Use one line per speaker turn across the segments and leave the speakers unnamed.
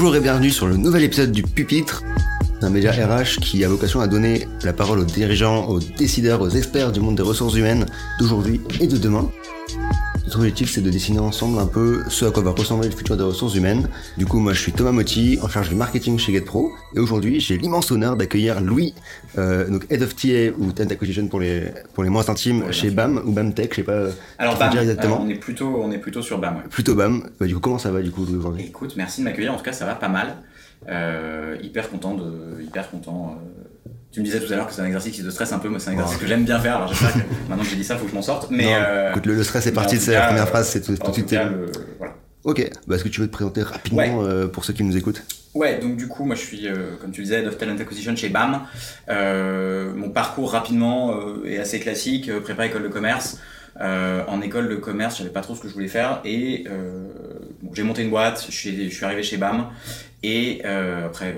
Bonjour et bienvenue sur le nouvel épisode du Pupitre, un média RH qui a vocation à donner la parole aux dirigeants, aux décideurs, aux experts du monde des ressources humaines d'aujourd'hui et de demain. Notre objectif, c'est de dessiner ensemble un peu ce à quoi va ressembler le futur des ressources humaines. Du coup, moi, je suis Thomas Motti, en charge du marketing chez GetPro. Et aujourd'hui, j'ai l'immense honneur d'accueillir Louis, euh, donc Head of TA ou Talent Acquisition pour les, pour les moins intimes
Ouais,
chez BAM ou BAM Tech, je sais pas.
Alors, BAM,
dire exactement.
alors, on, est plutôt, on est plutôt sur BAM. ouais.
Plutôt BAM. Bah, du coup, comment ça va du coup Louis aujourd'hui?
Écoute, merci de m'accueillir. En tout cas, ça va pas mal. Euh, hyper content de, hyper content. euh, Tu me disais tout à l'heure que c'est un exercice qui te stresse un peu. Moi, c'est un exercice
Ouais.
que j'aime bien faire. Alors, j'espère que maintenant que j'ai dit ça, faut que je m'en sorte. Mais
Non,
euh,
Écoute, le, le stress est parti, c'est la première
euh,
phrase, c'est tout,
cas,
est-
le- voilà.
Ok, bah, est-ce que tu veux te présenter rapidement euh, pour ceux qui nous écoutent?
Ouais, donc du coup, moi je suis, euh, comme tu le disais, Head of Talent Acquisition chez BAM. Euh, mon parcours rapidement euh, est assez classique, euh, prépa école de commerce. Euh, en école de commerce, je savais pas trop ce que je voulais faire et euh, bon, j'ai monté une boîte, je suis, je suis arrivé chez BAM et euh, après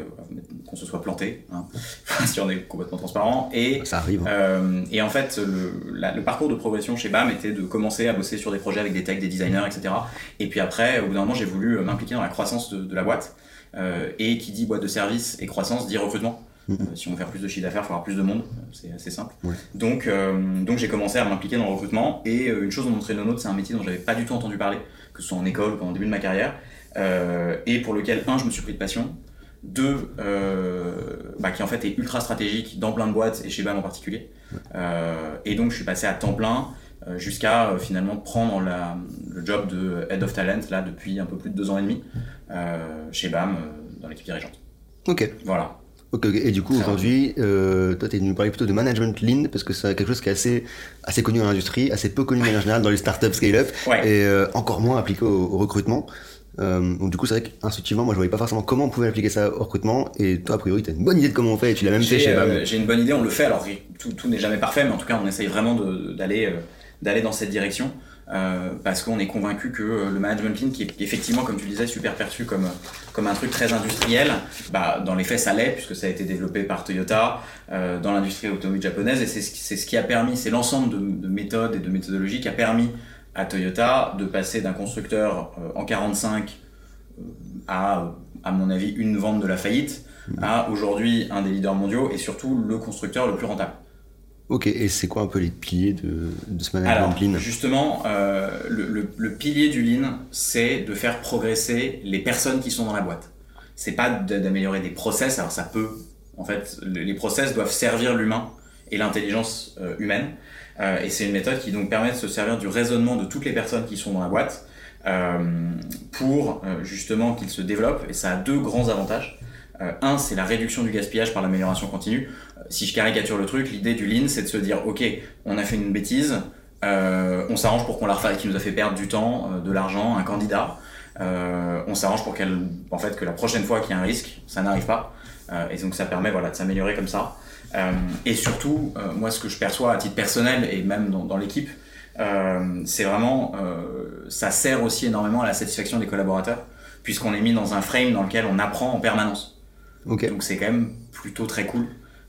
qu'on se soit planté, hein, si on est complètement transparent. Et
Ça arrive. hein.
euh, et en fait, le, la- le parcours de progression chez BAM était de commencer à bosser sur des projets avec des techs, des designers, etc. Et puis après, au bout d'un moment, j'ai voulu euh, m'impliquer dans la croissance de, de la boîte. Euh, et qui dit boîte de service et croissance dit recrutement. Euh, si on veut faire plus de chiffre d'affaires, il faut avoir plus de monde. C'est assez simple.
Ouais.
Donc, euh, donc j'ai commencé à m'impliquer dans le recrutement. Et euh, une chose dont notes, c'est un métier dont j'avais pas du tout entendu parler, que ce soit en école ou le début de ma carrière. Euh, et pour lequel, un, je me suis pris de passion. Deux, euh, bah, qui en fait est ultra stratégique dans plein de boîtes et chez BAM en particulier. Euh, et donc je suis passé à temps plein jusqu'à euh, finalement prendre la- le job de Head of Talent là depuis un peu plus de deux ans et demi euh, chez BAM euh, dans l'équipe dirigeante.
Ok.
Voilà.
Ok. Et du coup, aujourd'hui, toi, tu es venu nous parler plutôt de management lean, parce que c'est quelque chose qui est assez, assez connu dans l'industrie, assez peu connu de manière générale dans les startups scale-up,
Ouais.
et encore moins appliqué au, au recrutement. Euh, donc du coup, c'est vrai qu'intuitivement, moi, je voyais pas forcément comment on pouvait appliquer ça au recrutement, et toi, a priori, tu as une bonne idée de comment on fait, et tu l'as même fait
J'ai
chez
euh, j'ai une bonne idée, on le fait. Alors tout, tout n'est jamais parfait, mais en tout cas on essaye vraiment d'aller euh, d'aller dans cette direction. euh, parce qu'on est convaincu que le management lean, qui est effectivement, comme tu disais, super perçu comme, comme un truc très industriel, bah, dans les faits ça l'est, puisque ça a été développé par Toyota dans l'industrie automobile japonaise, et c'est ce, qui- c'est ce qui a permis, c'est l'ensemble de, de méthodes et de méthodologies qui a permis à Toyota de passer d'un constructeur euh, en 45 euh, à, à mon avis, une vente de la faillite, à aujourd'hui un des leaders mondiaux et surtout le constructeur le plus rentable.
Ok, et c'est quoi un peu les piliers de, de ce management
Alors,
lean?
justement, euh, le, le- le pilier du lean, c'est de faire progresser les personnes qui sont dans la boîte. C'est pas d'améliorer des process, alors ça peut, en fait, le- les process doivent servir l'humain et l'intelligence euh, humaine. Euh, et c'est une méthode qui donc permet de se servir du raisonnement de toutes les personnes qui sont dans la boîte euh, pour euh, justement qu'ils se développent. Et ça a deux grands avantages. Un, c'est la réduction du gaspillage par l'amélioration continue. Si je caricature le truc, l'idée du lean, c'est de se dire, ok, on a fait une bêtise, on s'arrange pour qu'on la refasse, qui nous a fait perdre du temps, de l'argent, un candidat. On s'arrange pour qu'elle, en fait, que la prochaine fois qu'il y a un risque, ça n'arrive pas. Euh, et donc ça permet, voilà, de s'améliorer comme ça. Euh, et surtout, euh, moi, ce que je perçois à titre personnel et même dans, dans l'équipe, c'est vraiment, ça sert aussi énormément à la satisfaction des collaborateurs, puisqu'on est mis dans un frame dans lequel on apprend en permanence. Donc c'est quand même plutôt très cool.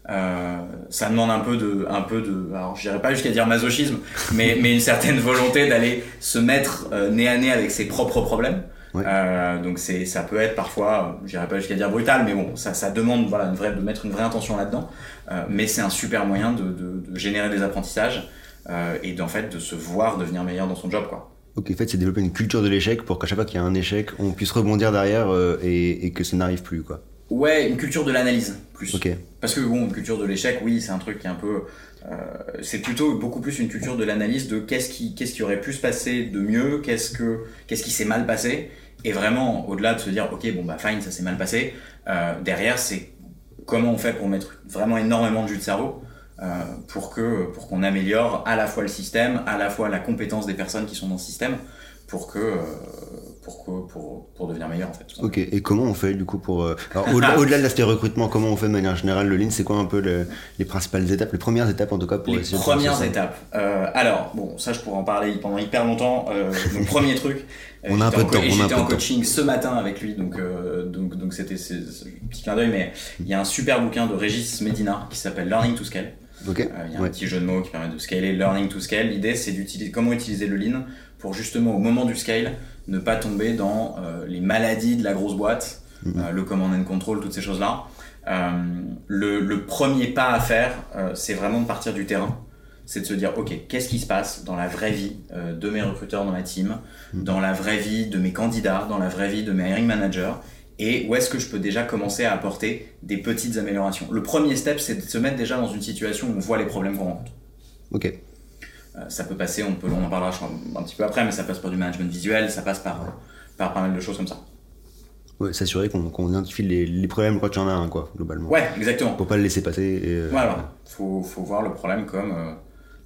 Euh, ça demande un peu de, un peu de, alors je dirais pas jusqu'à dire masochisme, mais, mais une certaine volonté d'aller se mettre euh, nez à nez avec ses propres problèmes.
Ouais.
Euh, donc c'est, ça peut être parfois, je dirais pas jusqu'à dire brutal, mais bon, ça, ça demande voilà une vraie, de mettre une vraie intention là-dedans. Euh, mais c'est un super moyen de, de, de générer des apprentissages euh, et d'en fait de se voir devenir meilleur dans son job quoi.
Ok, en fait, c'est développer une culture de l'échec pour qu'à chaque fois qu'il y a un échec, on puisse rebondir derrière et, et que ça n'arrive plus, quoi.
Ouais, une culture de l'analyse plus.
Ok.
Parce que bon, une culture de l'échec, oui, c'est un truc qui est un peu. euh, c'est plutôt beaucoup plus une culture de l'analyse de qu'est-ce qui, qu'est-ce qui aurait pu se passer de mieux, qu'est-ce que, qu'est-ce qui s'est mal passé, et vraiment au-delà de se dire, ok, bon bah fine, ça s'est mal passé. euh, derrière, c'est comment on fait pour mettre vraiment énormément de jus de cerveau euh, pour que, pour qu'on améliore à la fois le système, à la fois la compétence des personnes qui sont dans le système, pour que, euh, pour pour, pour devenir meilleur en fait.
Ok, et comment on fait du coup pour... euh, au-delà de l'aspect recrutement, comment on fait de manière générale le lean C'est quoi un peu le- les principales étapes, les premières étapes en tout cas pour
les premières étapes. Euh, alors, bon, ça je pourrais en parler pendant hyper longtemps. Euh, donc, premier truc. euh,
On a un peu de temps,
J'étais en coaching ce matin avec lui, donc euh, donc donc c'était un petit clin d'œil, mais il y a un super bouquin de Régis Medina qui s'appelle Learning to Scale. Il y a un
Ouais.
petit jeu de mots qui permet de scaler, learning to scale. L'idée, c'est d'utiliser comment utiliser le lean pour justement au moment du scale ne pas tomber dans euh, les maladies de la grosse boîte euh, le command and control, toutes ces choses-là. Euh, le, le, premier pas à faire, c'est vraiment de partir du terrain. C'est de se dire, ok, qu'est-ce qui se passe dans la vraie vie de mes recruteurs dans ma team, mm. dans la vraie vie de mes candidats, dans la vraie vie de mes hiring managers, et où est-ce que je peux déjà commencer à apporter des petites améliorations. Le premier step, c'est de se mettre déjà dans une situation où on voit les problèmes qu'on rencontre.
Ok.
Ça peut passer, on, peut, on en parlera un petit peu après, mais ça passe par du management visuel, ça passe par, par pas mal de choses comme ça
s'assurer qu'on identifie les, problèmes quand il y en a un, quoi, globalement.
Ouais, exactement.
Pour pas le laisser passer. Et,
euh, voilà, faut, faut voir le problème comme euh,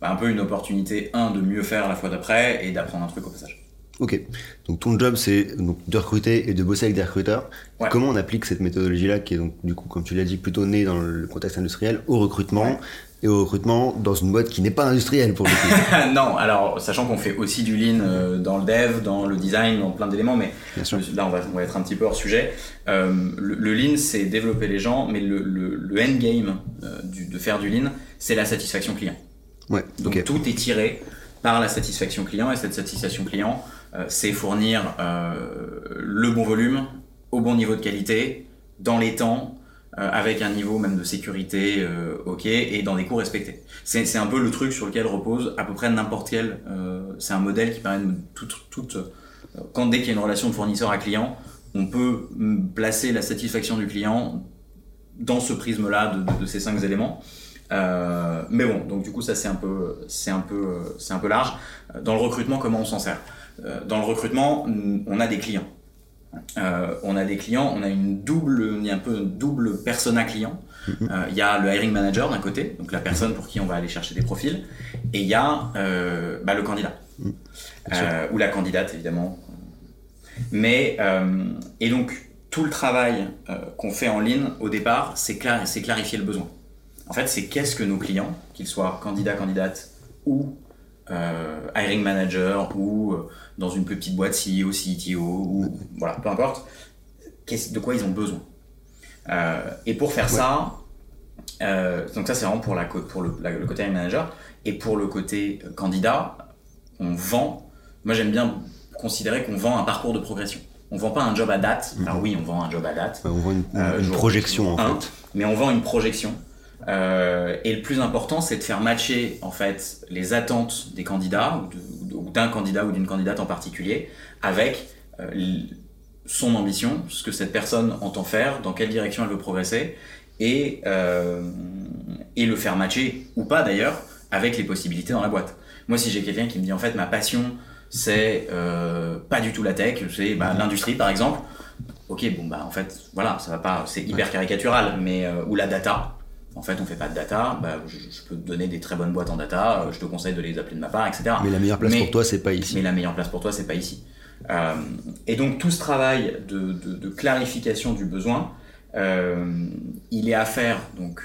bah, un peu une opportunité, un, de mieux faire la fois d'après et d'apprendre un truc au passage.
Ok, donc ton job c'est de recruter et de bosser avec des recruteurs. Comment on applique cette méthodologie-là, qui est donc du coup, comme tu l'as dit, plutôt née dans le contexte industriel, au recrutement et au recrutement dans une boîte qui n'est pas industrielle pour le coup.
non, alors sachant qu'on fait aussi du lean euh, dans le dev, dans le design, dans plein d'éléments, mais là on va, on va, être un petit peu hors sujet. Euh, le, lean c'est développer les gens, mais le, le, endgame euh, de faire du lean c'est la satisfaction client.
Ouais,
Donc tout est tiré par la satisfaction client et cette satisfaction client c'est fournir le bon volume, au bon niveau de qualité, dans les temps, euh, avec un niveau même de sécurité euh, ok et dans des coûts respectés. C'est un peu le truc sur lequel repose à peu près n'importe quel. Euh, c'est un modèle qui permet de tout, tout quand dès qu'il y a une relation de fournisseur à client, on peut placer la satisfaction du client dans ce prisme-là de, de, ces cinq éléments. Euh, mais bon, donc du coup ça c'est un peu, c'est un peu, c'est un peu large. Dans le recrutement, comment on s'en sert? Dans le recrutement, on a des clients. Euh, on a des clients, on a une double, un peu une double persona client. Mhm. Euh, il y a le hiring manager d'un côté, donc la personne pour qui on va aller chercher des profils, et il y a euh, bah, le candidat mhm. ou la candidate évidemment. Mais et donc tout le travail qu'on fait en ligne au départ, c'est c'est clarifier le besoin. En fait, c'est qu'est-ce que nos clients, qu'ils soient candidats, candidates ou hiring manager ou dans une plus petite boîte CEO, CTO, ou voilà, peu importe, de quoi ils ont besoin. Euh, et pour faire ça, euh, donc ça c'est vraiment pour, la, pour le, le côté manager, et pour le côté euh, candidat, on vend, moi j'aime bien considérer qu'on vend un parcours de progression. On vend pas un job à date, mhm. alors oui on vend un job à date.
on vend une, projection en fait.
Mais on vend une projection. Et le plus important, c'est de faire matcher en fait les attentes des candidats ou d'un candidat ou d'une candidate en particulier avec euh, son ambition, ce que cette personne entend faire, dans quelle direction elle veut progresser, et, euh, et le faire matcher, ou pas d'ailleurs, avec les possibilités dans la boîte. Moi, si j'ai quelqu'un qui me dit en fait ma passion, c'est euh, pas du tout la tech, c'est bah, l'industrie par exemple, ok, bon bah en fait, voilà, ça va pas, c'est hyper caricatural, mais ou la data, en fait, on fait pas de data, bah, je, peux te donner des très bonnes boîtes en data, euh, je te conseille de les appeler de ma part, etc.
Mais la meilleure place pour toi, c'est pas ici.
Mais la meilleure place pour toi, c'est pas ici. Euh, et donc tout ce travail de, clarification du besoin, euh, il est à faire donc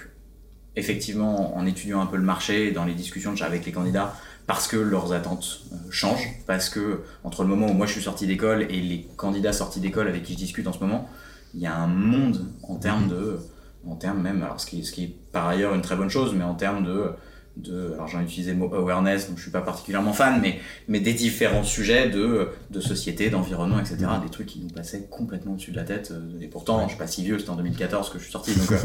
effectivement en étudiant un peu le marché, dans les discussions que j'ai avec les candidats, parce que leurs attentes changent, parce que entre le moment où moi je suis sorti d'école et les candidats sortis d'école avec qui je discute en ce moment, il y a un monde en termes de en termes même, alors ce qui, ce qui est par ailleurs une très bonne chose, mais en termes de, de alors j'ai utilisé le mot awareness, donc je suis pas particulièrement fan, mais, mais des différents sujets de, de société, d'environnement, etc. Mm. Des trucs qui nous passaient complètement au-dessus de la tête. Euh, et pourtant, je suis pas si vieux, c'était en 2014 que je suis sorti, donc euh,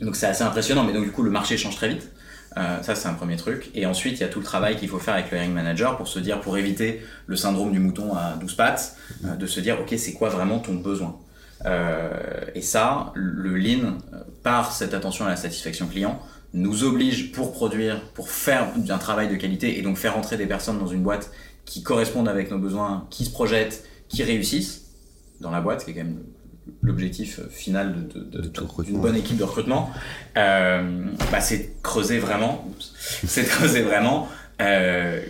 donc c'est assez impressionnant. Mais donc du coup, le marché change très vite. Euh, ça, c'est un premier truc. Et ensuite, il y a tout le travail qu'il faut faire avec le hiring manager pour se dire, pour éviter le syndrome du mouton à 12 pattes, de se dire, OK, c'est quoi vraiment ton besoin? Et ça, le lean, par cette attention à la satisfaction client, nous oblige pour produire, pour faire un travail de qualité et donc faire entrer des personnes dans une boîte qui correspondent avec nos besoins, qui se projettent, qui réussissent dans la boîte, qui est quand même l'objectif final de, d'une bonne équipe de recrutement, euh, bah c'est creuser vraiment, c'est creuser vraiment euh,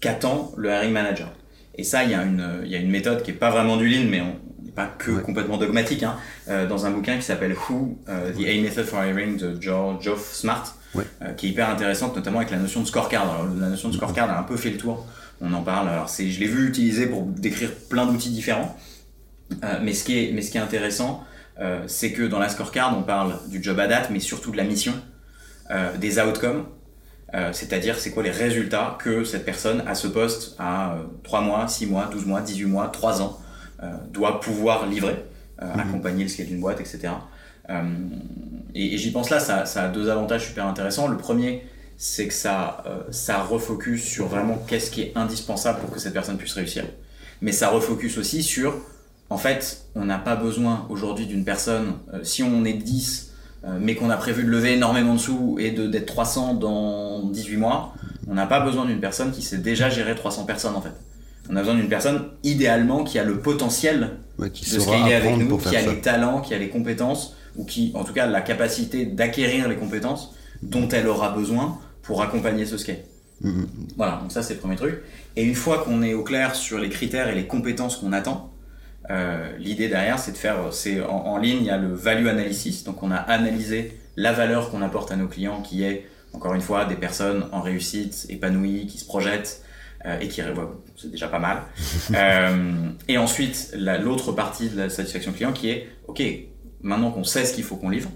qu'attend le hiring manager. Et ça, il y, a une, il y a une méthode qui est pas vraiment du lean, mais on, pas que complètement dogmatique, hein, euh, dans un bouquin qui s'appelle Who, euh, The A Method for Hiring de Geoff Smart, euh, qui est hyper intéressante, notamment avec la notion de scorecard. Alors, la notion de scorecard a un peu fait le tour, on en parle. Alors, c'est, je l'ai vu utiliser pour décrire plein d'outils différents, mais, ce qui est, mais ce qui est intéressant, c'est que dans la scorecard, on parle du job à date, mais surtout de la mission, des outcomes, c'est-à-dire c'est quoi les résultats que cette personne à ce poste à 3 mois, 6 mois, 12 mois, 18 mois, 3 ans, euh, doit pouvoir livrer. euh, accompagner le scale d'une boîte, etc. Euh, et, et j'y pense là, ça, ça, a deux avantages super intéressants. Le premier, c'est que ça, euh, ça refocus sur vraiment qu'est-ce qui est indispensable pour que cette personne puisse réussir. Mais ça refocus aussi sur, en fait, on n'a pas besoin aujourd'hui d'une personne, euh, si on est 10, euh, mais qu'on a prévu de lever énormément de sous et d'être 300 dans 18 mois, on n'a pas besoin d'une personne qui sait déjà gérer 300 personnes en fait. On a besoin d'une personne idéalement qui a le potentiel
Ouais, qui
de
saura
avec nous, qui a
ça.
les talents, qui a les compétences, ou qui, en tout cas, la capacité d'acquérir les compétences dont elle aura besoin pour accompagner ce scale.
Mhm.
Voilà, donc ça c'est le premier truc. Et une fois qu'on est au clair sur les critères et les compétences qu'on attend, euh, l'idée derrière c'est de faire, c'est en, en ligne il y a le value analysis, donc on a analysé la valeur qu'on apporte à nos clients qui est encore une fois des personnes en réussite, épanouies, qui se projettent et qui ouais, c'est déjà pas mal. euh, et ensuite la- l'autre partie de la satisfaction client qui est ok maintenant qu'on sait ce qu'il faut qu'on livre,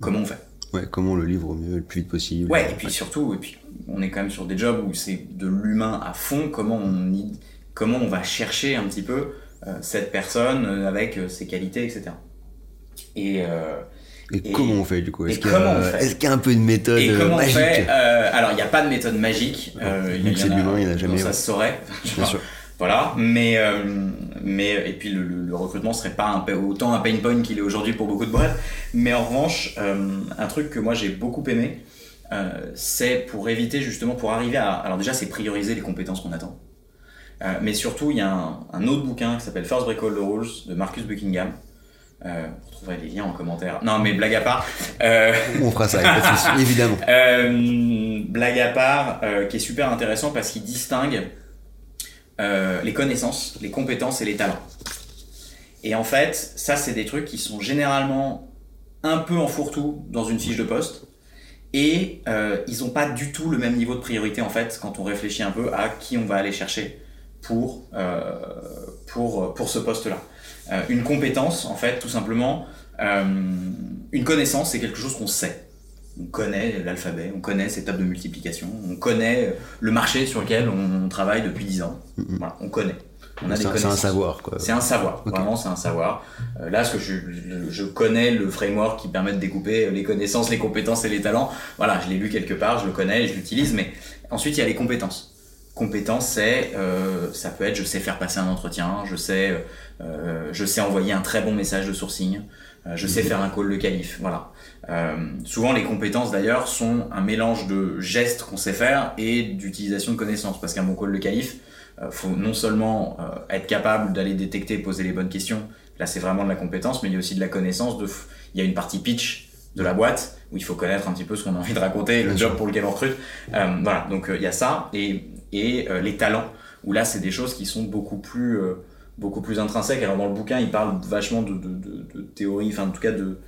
comment on fait?
Ouais, comment on le livre au mieux, le plus vite possible.
Ouais, et puis surtout, et puis on est quand même sur des jobs où c'est de l'humain à fond. Comment on y- comment on va chercher un petit peu euh, cette personne euh, avec euh, ses qualités, etc. Et, euh,
Et,
et-
comment on fait du coup? Est-ce qu'il y, a- y un peu une méthode
et
euh,
comment
magique
on fait euh, Alors, il n'y a pas de méthode magique. Euh, il
c'est de l'humain, il y en a jamais,
Ça se saurait.
Bien sûr.
Voilà, mais euh, mais et puis le, le- le recrutement serait pas un, autant un pain point qu'il est aujourd'hui pour beaucoup de boîtes. Mais en revanche, un truc que moi j'ai beaucoup aimé, c'est pour éviter justement pour arriver à alors déjà c'est prioriser les compétences qu'on attend. Mais surtout il y a un, un autre bouquin qui s'appelle First Break All the Rules de Marcus Buckingham. Euh, vous retrouverez les liens en commentaire. Non mais blague à part. Euh,
On fera ça, y a pas de souci, évidemment.
euh, blague à part, qui est super intéressant parce qu'il distingue les connaissances, les compétences et les talents. Et en fait, ça, c'est des trucs qui sont généralement un peu en fourre-tout dans une fiche de poste. Et ils n'ont pas du tout le même niveau de priorité, en fait, quand on réfléchit un peu à qui on va aller chercher pour, pour, pour ce poste-là. Euh, une compétence, en fait, tout simplement, euh, une connaissance, c'est quelque chose qu'on sait. On connaît l'alphabet, on connaît ses tables de multiplication, on connaît le marché sur lequel on travaille depuis 10 ans.
Mhm.
Voilà, on connaît.
C'est un- savoir, quoi.
C'est un savoir, vraiment c'est un savoir. Euh, là, ce que je, je, je connais le framework qui permet de découper les connaissances, les compétences et les talents. Voilà, je l'ai lu quelque part, je le connais, je l'utilise. Mais ensuite, il y a les compétences. Compétences, c'est, euh, ça peut être, je sais faire passer un entretien, je sais, euh, je sais envoyer un très bon message de sourcing, euh, je sais faire un call de qualif. Voilà. Euh, souvent, les compétences d'ailleurs sont un mélange de gestes qu'on sait faire et d'utilisation de connaissances. Parce qu'un bon call de qualif, euh, faut non seulement euh, être capable d'aller détecter, poser les bonnes questions. Là, c'est vraiment de la compétence, mais il y a aussi de la connaissance. De, il y a une partie pitch de la boîte où il faut connaître un petit peu ce qu'on a envie de raconter, le job pour lequel on recrute. Euh, voilà, donc euh, il y a ça et, et euh, les talents où là, c'est des choses qui sont beaucoup plus euh, beaucoup plus intrinsèques. Alors dans le bouquin, il parle vachement de, de, de, de théorie, enfin en tout cas de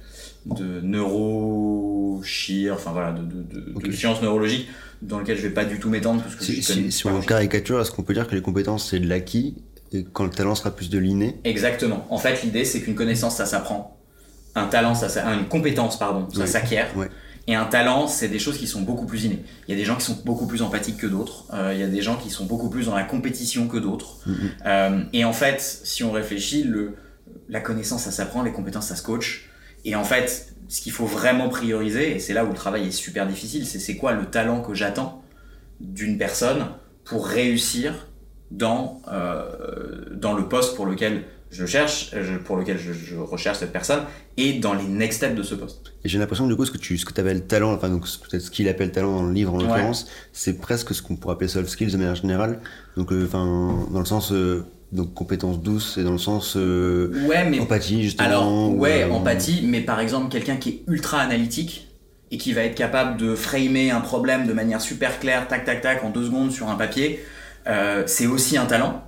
de neurochir, enfin voilà, de, de, de, sciences neurologiques dans lequel je vais pas du tout m'étendre parce que
Si, si- si on caricature, est-ce qu'on peut dire que les compétences c'est de l'acquis et quand le talent sera plus de l'inné?
Exactement. En fait, l'idée, c'est qu'une connaissance, ça s'apprend. Un talent, ça, une compétence, pardon, ça
Oui.
s'acquiert.
Ouais.
Et un talent, c'est des choses qui sont beaucoup plus innées. Il y a des gens qui sont beaucoup plus empathiques que d'autres. Euh, il y a des gens qui sont beaucoup plus dans la compétition que d'autres.
Mhm.
Euh, et en fait, si on réfléchit, le, la connaissance, ça s'apprend, les compétences, ça se coach. Et en fait, ce qu'il faut vraiment prioriser, et c'est là où le travail est super difficile, c'est c'est quoi le talent que j'attends d'une personne pour réussir dans, euh, dans le poste pour lequel je cherche, je- pour lequel je, je recherche cette personne, et dans les next steps de ce poste.
Et j'ai l'impression du coup ce que tu ce que appelles talent, enfin donc peut-être ce qu'il appelle talent dans le livre en
Ouais.
l'occurrence, c'est presque ce qu'on pourrait appeler soft skills de manière générale. Donc euh, enfin dans le sens euh, donc compétences douces et dans le sens euh,
Ouais, mais
empathie justement.
Alors,
ou,
ouais,
euh,
empathie, mais par exemple, quelqu'un qui est ultra analytique et qui va être capable de framer un problème de manière super claire, tac, tac, tac, en deux secondes sur un papier, euh, c'est aussi un talent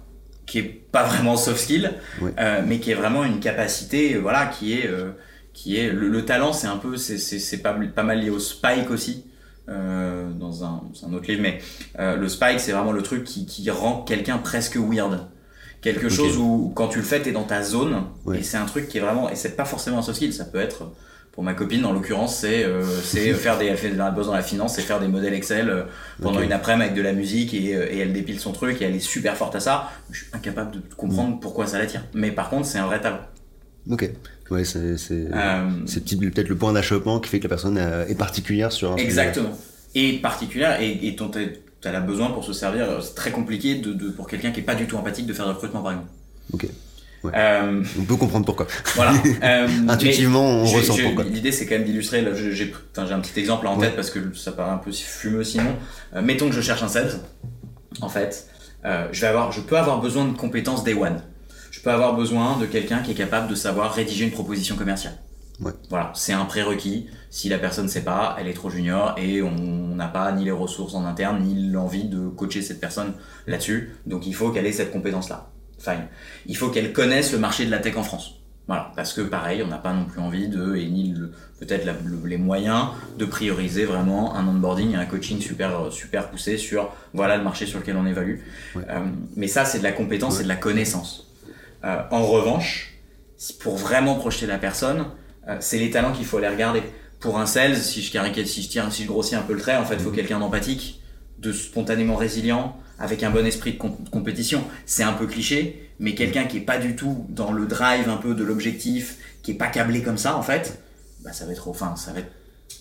qui est pas vraiment soft skill, euh, mais qui est vraiment une capacité, voilà, qui est, euh, qui est le, le talent, c'est un peu, c'est, c'est, pas, pas mal lié au spike aussi. euh, dans un, autre livre, mais le spike, c'est vraiment le truc qui, qui rend quelqu'un presque weird. Quelque chose où, quand tu le fais, t'es dans ta zone, et c'est un truc qui est vraiment, et c'est pas forcément un soft skill, ça peut être, pour ma copine, en l'occurrence, c'est euh, c'est faire des, elle la bosse dans la finance, c'est faire des modèles Excel euh, pendant une après-midi avec de la musique et, euh, et elle dépile son truc et elle est super forte à ça. Je suis incapable de comprendre pourquoi ça l'attire. Mais par contre, c'est un vrai talent.
Ok. Ouais, c'est
Euh,
peut-être le point d'achoppement qui fait que la personne euh, est particulière sur un sujet.
Exactement. Et particulière, et, et dont tu as besoin pour se servir, euh, c'est très compliqué de, de- pour quelqu'un qui est pas du tout empathique de faire du recrutement par exemple.
Ok. Ouais.
Euh,
On peut comprendre pourquoi.
voilà. Euh,
Intuitivement, on ressent pourquoi.
L'idée c'est quand même d'illustrer, là, j'ai un petit exemple en
Ouais.
tête parce que ça paraît un peu fumeux sinon. Euh, mettons que je cherche un sales, en fait, je, vais avoir, je peux avoir besoin de compétences day one. Je peux avoir besoin de quelqu'un qui est capable de savoir rédiger une proposition commerciale.
Ouais.
Voilà, c'est un prérequis. Si la personne ne sait pas, elle est trop junior et on n'a pas ni les ressources en interne ni l'envie de coacher cette personne là-dessus. Donc il faut qu'elle ait cette compétence-là. Fine. Il faut qu'elle connaisse le marché de la tech en France. Voilà, parce que pareil, on n'a pas non plus envie de, et ni le- peut-être la- le- les moyens de prioriser vraiment un onboarding et un coaching super, super poussé sur voilà le marché sur lequel on évalue.
Ouais.
Euh, mais ça, c'est de la compétence
Ouais.
et de la connaissance. Euh, en revanche, pour vraiment projeter la personne, euh, c'est les talents qu'il faut aller regarder. Pour un sales, si je caricature, si je tire, si je grossis un peu le trait, en fait, il faut quelqu'un d'empathique, de spontanément résilient, avec un bon esprit de com- compétition. C'est un peu cliché, mais quelqu'un qui est pas du tout dans le drive un peu de l'objectif, qui est pas câblé comme ça, en fait, bah, ça va être, enfin, ça va être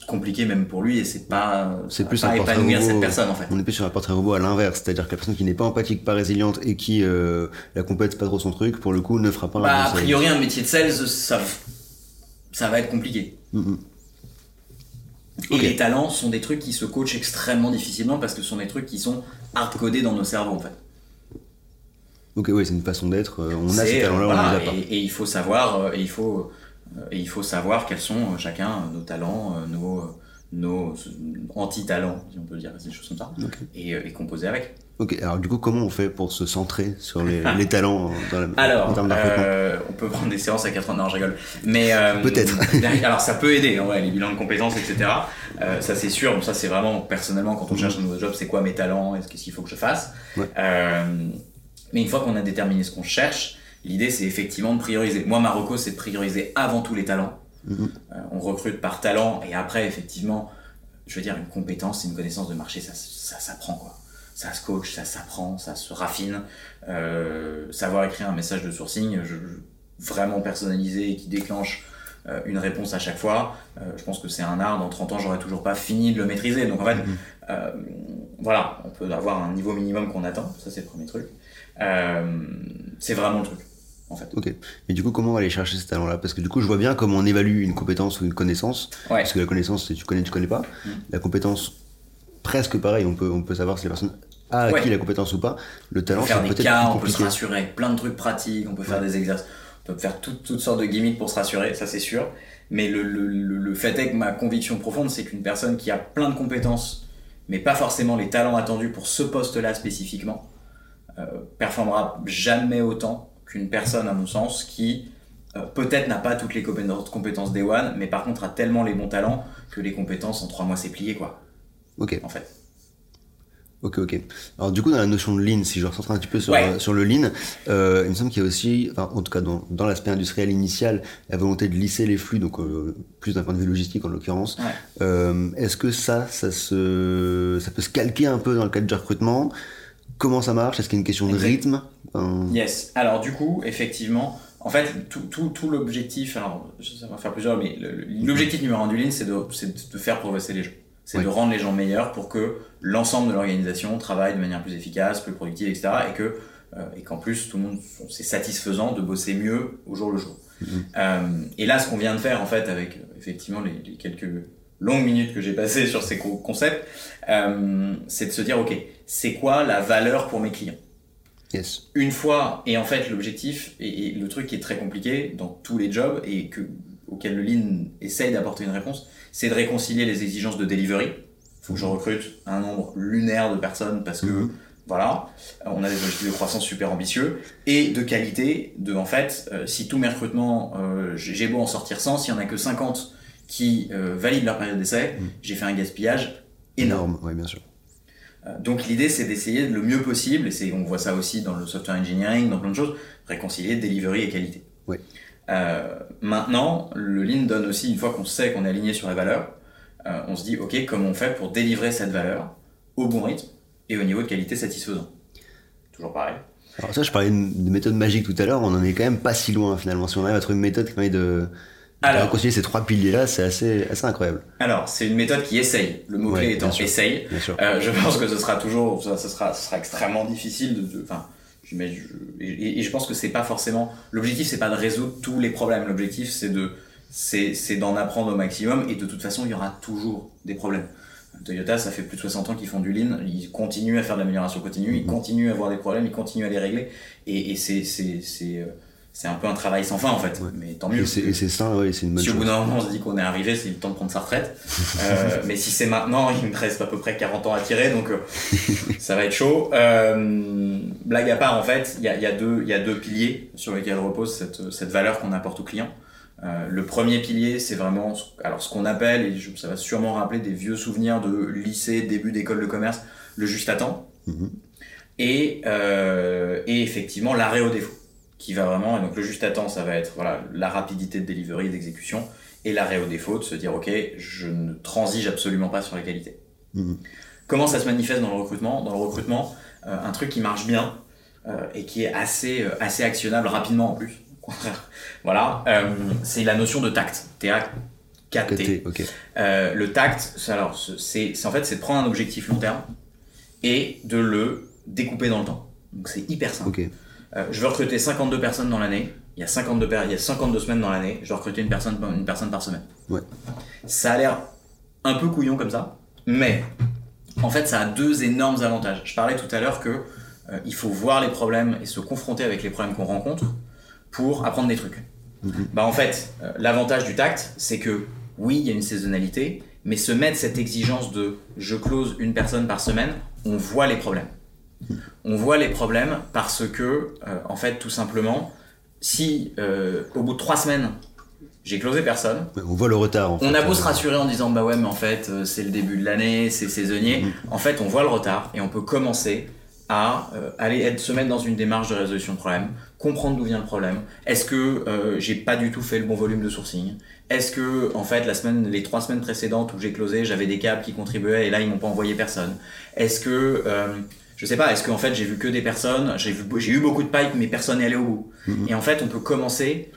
compliqué même pour lui et c'est pas,
C'est plus
pas épanouir
robot.
cette personne, en fait.
On est plus sur un portrait robot à l'inverse, c'est-à-dire que la personne qui n'est pas empathique, pas résiliente et qui euh, la compète pas trop son truc, pour le coup, ne fera pas
Bah,
un
a priori, un métier de sales, ça, ça va être compliqué. Et les talents sont des trucs qui se coachent extrêmement difficilement parce que ce sont des trucs qui sont hard-codés dans nos cerveaux en fait.
Ok, ouais, c'est une façon d'être. euh, On a ces talents-là,
euh, voilà,
on les a pas.
et, et il faut savoir, euh, et il faut, et il faut savoir quels sont chacun nos talents, nos, nos euh, anti-talents, si on peut dire des choses comme ça, et, euh, et composer avec.
Ok, alors du coup, comment on fait pour se centrer sur les, les talents dans la, en
Alors,
termes
euh, on peut prendre des séances à 80 non, je rigole. Mais euh,
Peut-être.
Alors, ça peut aider, ouais, les bilans de compétences, etc. Euh, ça, c'est sûr. Bon, ça, c'est vraiment personnellement quand on cherche un nouveau job, c'est quoi mes talents, est-ce qu'est-ce qu'il faut que je fasse.
Mhm. Ouais.
Euh, mais une fois qu'on a déterminé ce qu'on cherche, l'idée, c'est effectivement de prioriser. Moi, ma reco, c'est de prioriser avant tout les talents. Euh, on recrute par talent et après, effectivement, je veux dire, une compétence, une connaissance de marché, ça, ça s'apprend, quoi. Ça se coach, ça s'apprend, ça se raffine. Euh, savoir écrire un message de sourcing, je, je- vraiment personnalisé et qui déclenche euh, une réponse à chaque fois. Euh, je pense que c'est un art. Dans 30 ans, j'aurais toujours pas fini de le maîtriser. Donc en fait,
Mhm.
voilà, on peut avoir un niveau minimum qu'on attend. Ça, c'est le premier truc. C'est vraiment le truc, en fait.
Ok. Mais du coup, comment on va aller chercher ces talents-là? Parce que du coup, je vois bien comment on évalue une compétence ou une connaissance.
Ouais.
Parce que la connaissance, c'est tu connais, tu connais pas.
Mm.
La compétence, presque pareil. On peut, on peut savoir si la personne a acquis
Ouais.
la compétence ou pas. Le
On
talent,
peut
c'est
faire des
peut-être
cas,
plus
on peut se rassurer, plein de trucs pratiques, on peut faire des exercices, on peut faire toutes, toutes sortes de gimmicks pour se rassurer, ça c'est sûr. Mais le, le, le, le fait est que ma conviction profonde, c'est qu'une personne qui a plein de compétences, mais pas forcément les talents attendus pour ce poste-là spécifiquement, euh, performera jamais autant qu'une personne, à mon sens, qui euh, peut-être n'a pas toutes les compétences, Day One, mais par contre a tellement les bons talents que les compétences en trois mois c'est plié, quoi,
Ok,
en fait.
ok, ok. Alors du coup, dans la notion de lean, si je recentre un petit peu sur,
Ouais.
euh, sur le lean, euh, il me semble qu'il y a aussi, enfin, en tout cas dans, dans l'aspect industriel initial, la volonté de lisser les flux, donc euh, plus d'un point de vue logistique en l'occurrence.
Ouais.
Est-ce que ça, ça, se, ça peut se calquer un peu dans le cadre du recrutement? Comment ça marche? Est-ce qu'il y a une question de
Exact.
rythme? Enfin,
Yes. Alors du coup, effectivement, en fait, tout, tout, tout l'objectif, alors on va faire plusieurs, mais l'objectif numéro un du Lean, c'est de, faire progresser les gens. C'est
Oui.
de rendre les gens meilleurs pour que l'ensemble de l'organisation travaille de manière plus efficace, plus productive, etc. Et que euh, et qu'en plus tout le monde c'est satisfaisant de bosser mieux au jour le jour.
Mhm.
Euh, et là, ce qu'on vient de faire en fait avec euh, effectivement les, les quelques longues minutes que j'ai passées sur ces co- concepts, euh, c'est de se dire ok, c'est quoi la valeur pour mes clients?
Yes.
une fois, et en fait l'objectif, et, et le truc qui est très compliqué dans tous les jobs, et que, auquel le Lean essaye d'apporter une réponse, c'est de réconcilier les exigences de delivery. Il faut que je recrute un nombre lunaire de personnes parce que,
Mhm.
voilà, on a des objectifs de croissance super ambitieux, et de qualité, de, en fait, euh, si tous mes recrutements, euh, j'ai j'ai beau en sortir 100, s'il y en a que 50 qui euh, valident leur période d'essai,
Mhm.
j'ai fait un gaspillage énorme.
Énorme, oui, bien sûr.
Euh, Donc l'idée c'est d'essayer le mieux possible, et on voit ça aussi dans le software engineering, dans plein de choses, réconcilier delivery et qualité.
Oui.
Euh, maintenant, le Lean donne aussi, une fois qu'on sait qu'on est aligné sur la valeur, euh, on se dit, ok, comment on fait pour délivrer cette valeur au bon rythme et au niveau de qualité satisfaisant? Toujours pareil.
Alors ça, je parlais de méthode magique tout à l'heure, on en est quand même pas si loin finalement. Si on arrive à trouver une méthode qui permet de, alors, concilier ces trois piliers-là, c'est assez, assez incroyable.
Alors, c'est une méthode qui essaye. Le mot-clé étant essaye. Euh, je pense que ce sera toujours, ça, sera, ce sera extrêmement difficile de, enfin, je, et, et, je pense que c'est pas forcément, l'objectif c'est pas de résoudre tous les problèmes. L'objectif c'est de, c'est d'en apprendre au maximum et de toute façon il y aura toujours des problèmes. Toyota, ça fait plus de 60 ans qu'ils font du lean, ils continuent à faire de l'amélioration continue, ils continuent à avoir des problèmes, ils continuent à les régler, et, et c'est euh, c'est un peu un travail sans fin en fait, mais tant mieux.
Et c'est ça, ouais, c'est une bonne
Si au bout d'un moment on se dit qu'on est arrivé, c'est le temps de prendre sa retraite. euh, mais si c'est maintenant, il me reste à peu près 40 ans à tirer, donc euh, ça va être chaud. Euh, blague à part, en fait, il y a, y, a deux, y a deux piliers sur lesquels repose cette, cette valeur qu'on apporte au client. Euh, le premier pilier, c'est vraiment alors ce qu'on appelle, et ça va sûrement rappeler des vieux souvenirs de lycée, début d'école de commerce, le juste à temps. Mm-hmm. et, euh, et effectivement l'arrêt au défaut qui va vraiment, et donc le juste à temps, ça va être voilà, la rapidité de delivery et d'exécution, et l'arrêt au défaut, de se dire, ok, je ne transige absolument pas sur la qualité. Mhm. Comment ça se manifeste dans le recrutement? Dans le recrutement, euh, un truc qui marche bien, euh, et qui est assez, euh, assez actionnable rapidement en plus, voilà, c'est la notion de tact, T-A-K-T. le tact, alors, c'est en fait, c'est de prendre un objectif long terme, et de le découper dans le temps. Donc c'est hyper simple. Euh, je veux recruter 52 personnes dans l'année. Il y a 52, il y a 52 semaines dans l'année. Je dois recruter une personne, une personne par semaine.
Ouais.
Ça a l'air un peu couillon comme ça, mais en fait, ça a deux énormes avantages. Je parlais tout à l'heure que euh, il faut voir les problèmes et se confronter avec les problèmes qu'on rencontre pour apprendre des trucs. Mm-hmm. Bah en fait, euh, l'avantage du tact, c'est que oui, il y a une saisonnalité, mais se mettre cette exigence de je close une personne par semaine, on voit les problèmes on voit les problèmes parce que, euh, en fait, tout simplement, si euh, au bout de trois semaines, j'ai closé personne.
On voit le retard.
on a beau se rassurer en disant bah ouais mais en fait euh, c'est le début de l'année, c'est saisonnier. Mhm. En fait on voit le retard et on peut commencer à aller être, se mettre dans une démarche de résolution de problème, comprendre d'où vient le problème. Est-ce que j'ai pas du tout fait le bon volume de sourcing? Est-ce que en fait la semaine, les trois semaines précédentes où j'ai closé, j'avais des câbles qui contribuaient et là ils m'ont pas envoyé personne? Est-ce que je sais pas, est-ce qu'en fait j'ai vu que des personnes, j'ai eu beaucoup de pipe, mais personne n'est allé au bout. Mhm. Et en fait, on peut commencer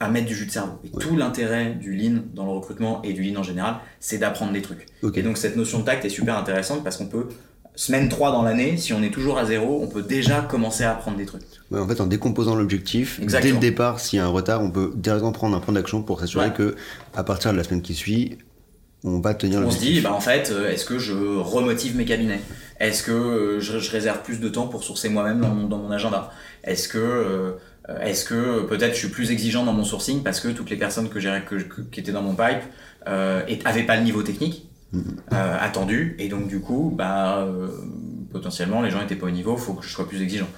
à mettre du jus de cerveau. Et tout l'intérêt du lean dans le recrutement et du lean en général, c'est d'apprendre des trucs. Et donc cette notion de tact est super intéressante parce qu'on peut, semaine 3 dans l'année, si on est toujours à zéro, on peut déjà commencer à apprendre des trucs.
Ouais, en fait, en décomposant l'objectif, dès le départ, s'il y a un retard, on peut directement prendre un plan d'action pour s'assurer que à partir de la semaine qui suit, on va tenir
On se dit, bah en fait, euh, est-ce que je remotive mes cabinets? Est-ce que euh, je, réserve plus de temps pour sourcer moi-même dans mon, agenda? Est-ce que, euh, est-ce que peut-être je suis plus exigeant dans mon sourcing parce que toutes les personnes que j'ai qui étaient dans mon pipe euh, avaient pas le niveau technique mm-hmm. attendu et donc du coup, bah potentiellement les gens étaient pas au niveau, faut que je sois plus exigeant.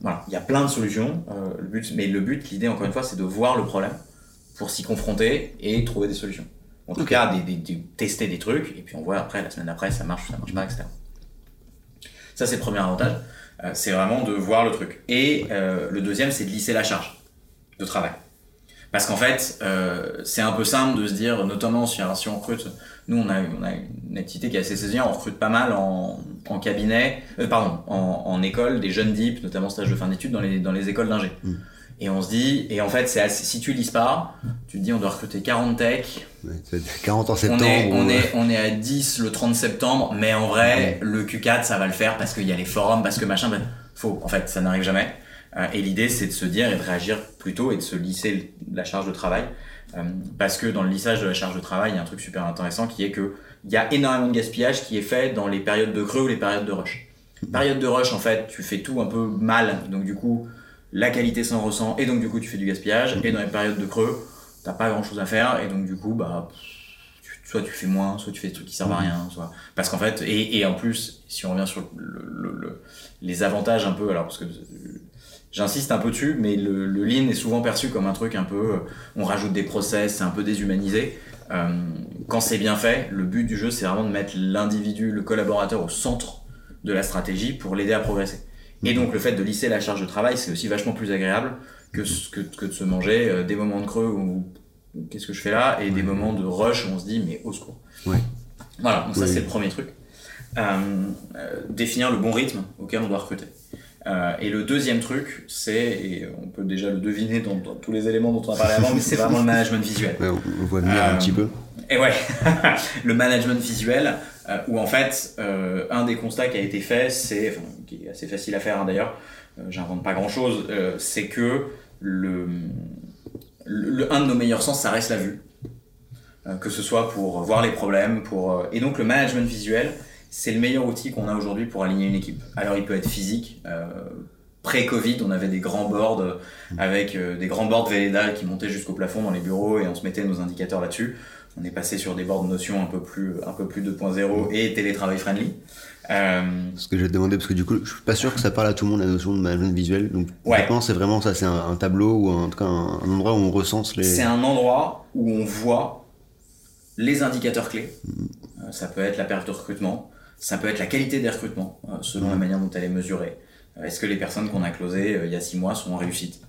Voilà, il y a plein de solutions. le but, mais le but, l'idée encore une fois, c'est de voir le problème pour s'y confronter et trouver des solutions. En tout cas, des, tester des trucs, et puis on voit après, la semaine d'après, ça marche, ça marche pas, etc. Ça, c'est le premier avantage. Euh, c'est vraiment de voir le truc. Et euh, le deuxième, c'est de lisser la charge de travail. Parce qu'en fait, euh, c'est un peu simple de se dire, notamment si, si on recrute, nous on a, on a une activité qui est assez saisonnière, on recrute pas mal en, en cabinet, pardon, en, en, école, des jeunes DIP, notamment stage de fin d'études dans les, dans les écoles d'ingé. Mm. Et on se dit, et en fait, c'est si tu lises pas, tu te dis, on doit recruter 40 tech.
40 en septembre.
On est, on, est, on est à 10 le 30 septembre, mais en vrai, le Q4, ça va le faire parce qu'il y a les forums, parce que machin, ben, faux. En fait, ça n'arrive jamais. Euh, et l'idée, c'est de se dire et de réagir plus tôt et de se lisser la charge de travail. Euh, parce que dans le lissage de la charge de travail, il y a un truc super intéressant qui est que il y a énormément de gaspillage qui est fait dans les périodes de creux ou les périodes de rush. Période de rush, en fait, tu fais tout un peu mal, donc du coup, la qualité s'en ressent et donc du coup tu fais du gaspillage et dans les périodes de creux t'as pas grand chose à faire et donc du coup bah soit tu fais moins soit tu fais des trucs qui servent à rien soit parce qu'en fait et, en plus si on revient sur le, les avantages un peu alors parce que j'insiste un peu dessus mais le, le, lean est souvent perçu comme un truc un peu on rajoute des process c'est un peu déshumanisé euh, quand c'est bien fait le but du jeu c'est vraiment de mettre l'individu le collaborateur au centre de la stratégie pour l'aider à progresser et donc le fait de lisser la charge de travail, c'est aussi vachement plus agréable que, que, que de se manger euh, des moments de creux où qu'est-ce que je fais là et des moments de rush où on se dit mais au secours.
Ouais.
Voilà, donc ça c'est le premier truc. Euh, euh, définir le bon rythme auquel on doit recruter. Euh, et le deuxième truc, c'est, et on peut déjà le deviner dans, dans tous les éléments dont on a parlé avant, mais c'est vraiment le management visuel.
Ouais, on, voit venir un
Euh,
petit peu.
Et ouais, le management visuel, euh, où en fait, euh, un des constats qui a été fait, c'est, enfin, qui est assez facile à faire hein, d'ailleurs, euh, j'invente pas grand chose, c'est que le, le, un de nos meilleurs sens, ça reste la vue. Euh, que ce soit pour voir les problèmes, pour euh, et donc le management visuel, c'est le meilleur outil qu'on a aujourd'hui pour aligner une équipe. Alors il peut être physique. euh, Pré-Covid, on avait des grands boards avec euh, des grands boards Velleda qui montaient jusqu'au plafond dans les bureaux et on se mettait nos indicateurs là-dessus. On est passé sur des boards Notion un peu plus un peu plus 2.0 et télétravail friendly. Euh,
Ce que te demander, parce que du coup, je suis pas sûr que ça parle à tout le monde la notion de management visuel. Donc,
Ouais.
c'est vraiment ça, c'est un, un tableau ou en tout cas un, un endroit où on recense les.
C'est un endroit où on voit les indicateurs clés. Euh, ça peut être la perte de recrutement, ça peut être la qualité des recrutements, euh, selon la manière dont elle est mesurée. Euh, Est-ce que les personnes qu'on a closées euh, il y a six mois sont en réussite?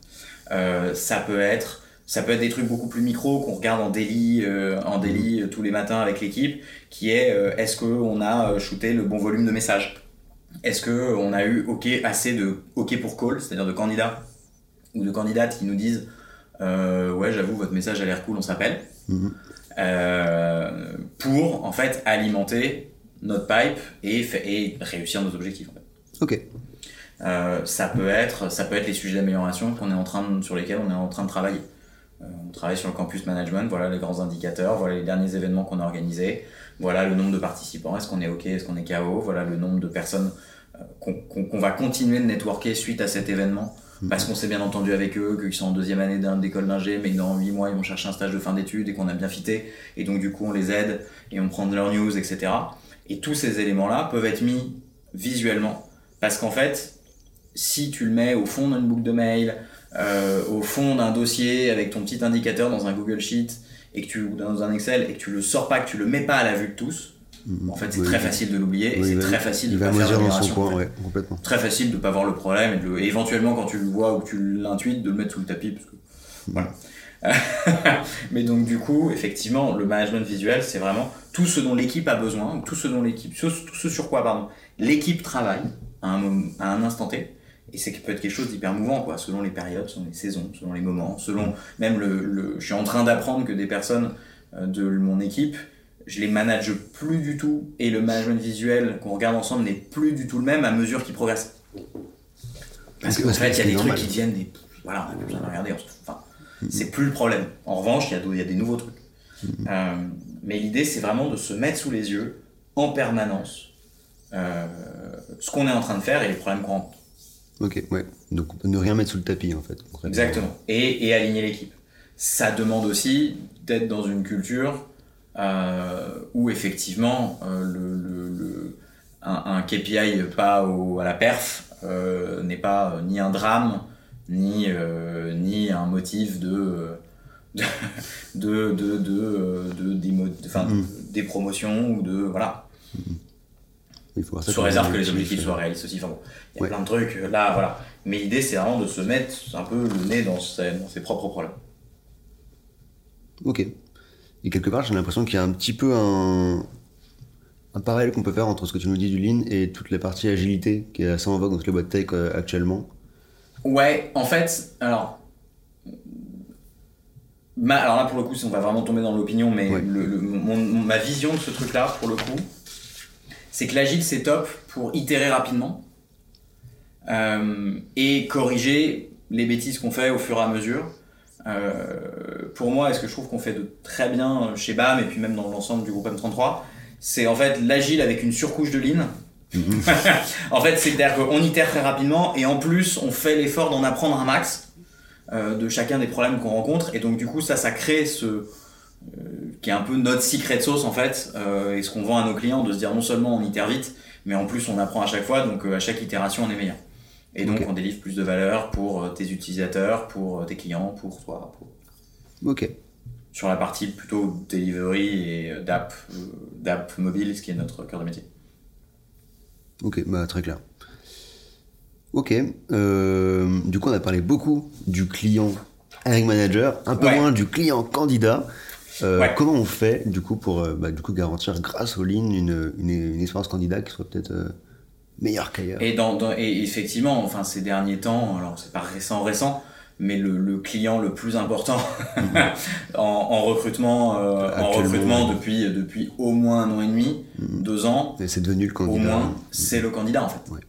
Ça peut être ça peut être des trucs beaucoup plus micro qu'on regarde en daily, euh, en daily euh, tous les matins avec l'équipe, qui est euh, est-ce qu'on a shooté le bon volume de messages? Est-ce que on a eu ok assez de ok pour call, c'est-à-dire de candidats ou de candidates qui nous disent ouais j'avoue votre message a l'air cool, on s'appelle.
Mhm.
euh, pour en fait alimenter notre pipe et, réussir nos objectifs. en fait.
Ok.
Euh, ça peut être ça peut être les sujets d'amélioration qu'on est en train de- sur lesquels on est en train de travailler. Euh, on travaille sur le campus management, voilà les grands indicateurs, voilà les derniers événements qu'on a organisés, voilà le nombre de participants, est-ce qu'on est ok, est-ce qu'on est KO, voilà le nombre de personnes euh, qu'on va continuer de networker suite à cet événement parce qu'on s'est bien entendu avec eux, qu'ils sont en deuxième année d'école d'ingé, mais que dans 8 mois ils vont chercher un stage de fin d'études et qu'on a bien fité, et donc du coup on les aide et on prend de leurs news, etc. Et tous ces éléments-là peuvent être mis visuellement, parce qu'en fait, si tu le mets au fond d'une boucle de mail, euh, au fond d'un dossier avec ton petit indicateur dans un Google Sheet, et que tu, ou dans un Excel, et que tu le sors pas, que tu le mets pas à la vue de tous, en fait c'est
Oui,
très facile de l'oublier, et
Oui,
c'est
il va-
très facile de pas faire
mesurer dans son
d'amélioration,
coin,
en fait
ouais, complètement.
très facile de pas voir le problème et, de le- et éventuellement quand tu le vois ou que tu l'intuites de le mettre sous le tapis parce que voilà mais donc du coup effectivement le management visuel c'est vraiment tout ce dont l'équipe a besoin ou tout ce dont l'équipe tout ce sur quoi pardon l'équipe travaille à un, moment- à un instant T et c'est peut être quelque chose d'hyper mouvant quoi selon les périodes selon les saisons selon les moments selon même le, le je suis en train d'apprendre que des personnes euh, de mon équipe je les manage plus du tout et le management visuel qu'on regarde ensemble n'est plus du tout le même à mesure qu'ils progressent. Parce qu'en fait, il y a des trucs qui deviennent des. Voilà, on a plus besoin de regarder. Enfin, c'est plus le problème. En revanche, il y, a il y a des nouveaux trucs. Euh, mais l'idée, c'est vraiment de se mettre sous les yeux en permanence euh, ce qu'on est en train de faire et les problèmes qu'on rencontre.
Ok, ouais. Donc ne rien mettre sous le tapis en fait.
Exactement. Et, et aligner l'équipe. Ça demande aussi d'être dans une culture euh, où effectivement le, le- le- un, un KPI pas au- à la perf n'est pas ni un drame ni, euh, ni un motif de de de de, de, euh, de- d'émo- de- enfin,
Mm.
des promotions ou de voilà
Il faut voir ça
sous réserve que les
objectif,
objectifs
euh,
soient réalistes aussi. Enfin bon, il y a
Ouais.
plein de trucs euh, là, voilà. Mais l'idée, c'est vraiment de se mettre un peu le nez dans ses, dans ses propres problèmes.
Ok. Et quelque part, j'ai l'impression qu'il y a un petit peu un, un parallèle qu'on peut faire entre ce que tu nous dis du lean et toute la partie agilité qui est assez en vogue dans toutes les boîtes tech euh, actuellement.
Ouais, en fait, alors. Ma, alors là, pour le coup, on va vraiment tomber dans l'opinion, mais
Ouais.
le- le- mon- ma vision de ce truc-là, pour le coup, c'est que l'agile, c'est top pour itérer rapidement euh, et corriger les bêtises qu'on fait au fur et à mesure. Euh, pour moi, et ce que je trouve qu'on fait de très bien chez BAM et puis même dans l'ensemble du groupe M33, c'est en fait l'agile avec une surcouche de lean. en fait, c'est-à-dire qu'on itère très rapidement et en plus, on fait l'effort d'en apprendre un max euh, de chacun des problèmes qu'on rencontre. Et donc, du coup, ça, ça crée ce. euh, qui est un peu notre secret sauce en fait, euh, et ce qu'on vend à nos clients, de se dire non seulement on itère vite, mais en plus on apprend à chaque fois, donc à chaque itération on est meilleur. Et donc on délivre plus de valeur pour tes utilisateurs, pour tes clients, pour toi. pour-
Ok.
Sur la partie plutôt delivery et d'app, d'app mobile, ce qui est notre cœur de métier.
Ok, bah très clair. Ok. euh, du coup, on a parlé beaucoup du client hiring manager, un peu
Ouais.
moins du client candidat. Euh,
Ouais.
Comment on fait du coup pour euh, bah, du coup garantir grâce au lean une, une, une expérience candidat qui soit peut-être euh, meilleur qu'ailleurs?
Et, dans, dans- et effectivement, enfin, ces derniers temps, alors c'est pas récent, récent, mais le, le client le plus important en, en recrutement, euh, en recrutement depuis, depuis au moins un an et demi, deux ans,
c'est devenu le
au
candidat.
moins, c'est le candidat en fait.
Ouais.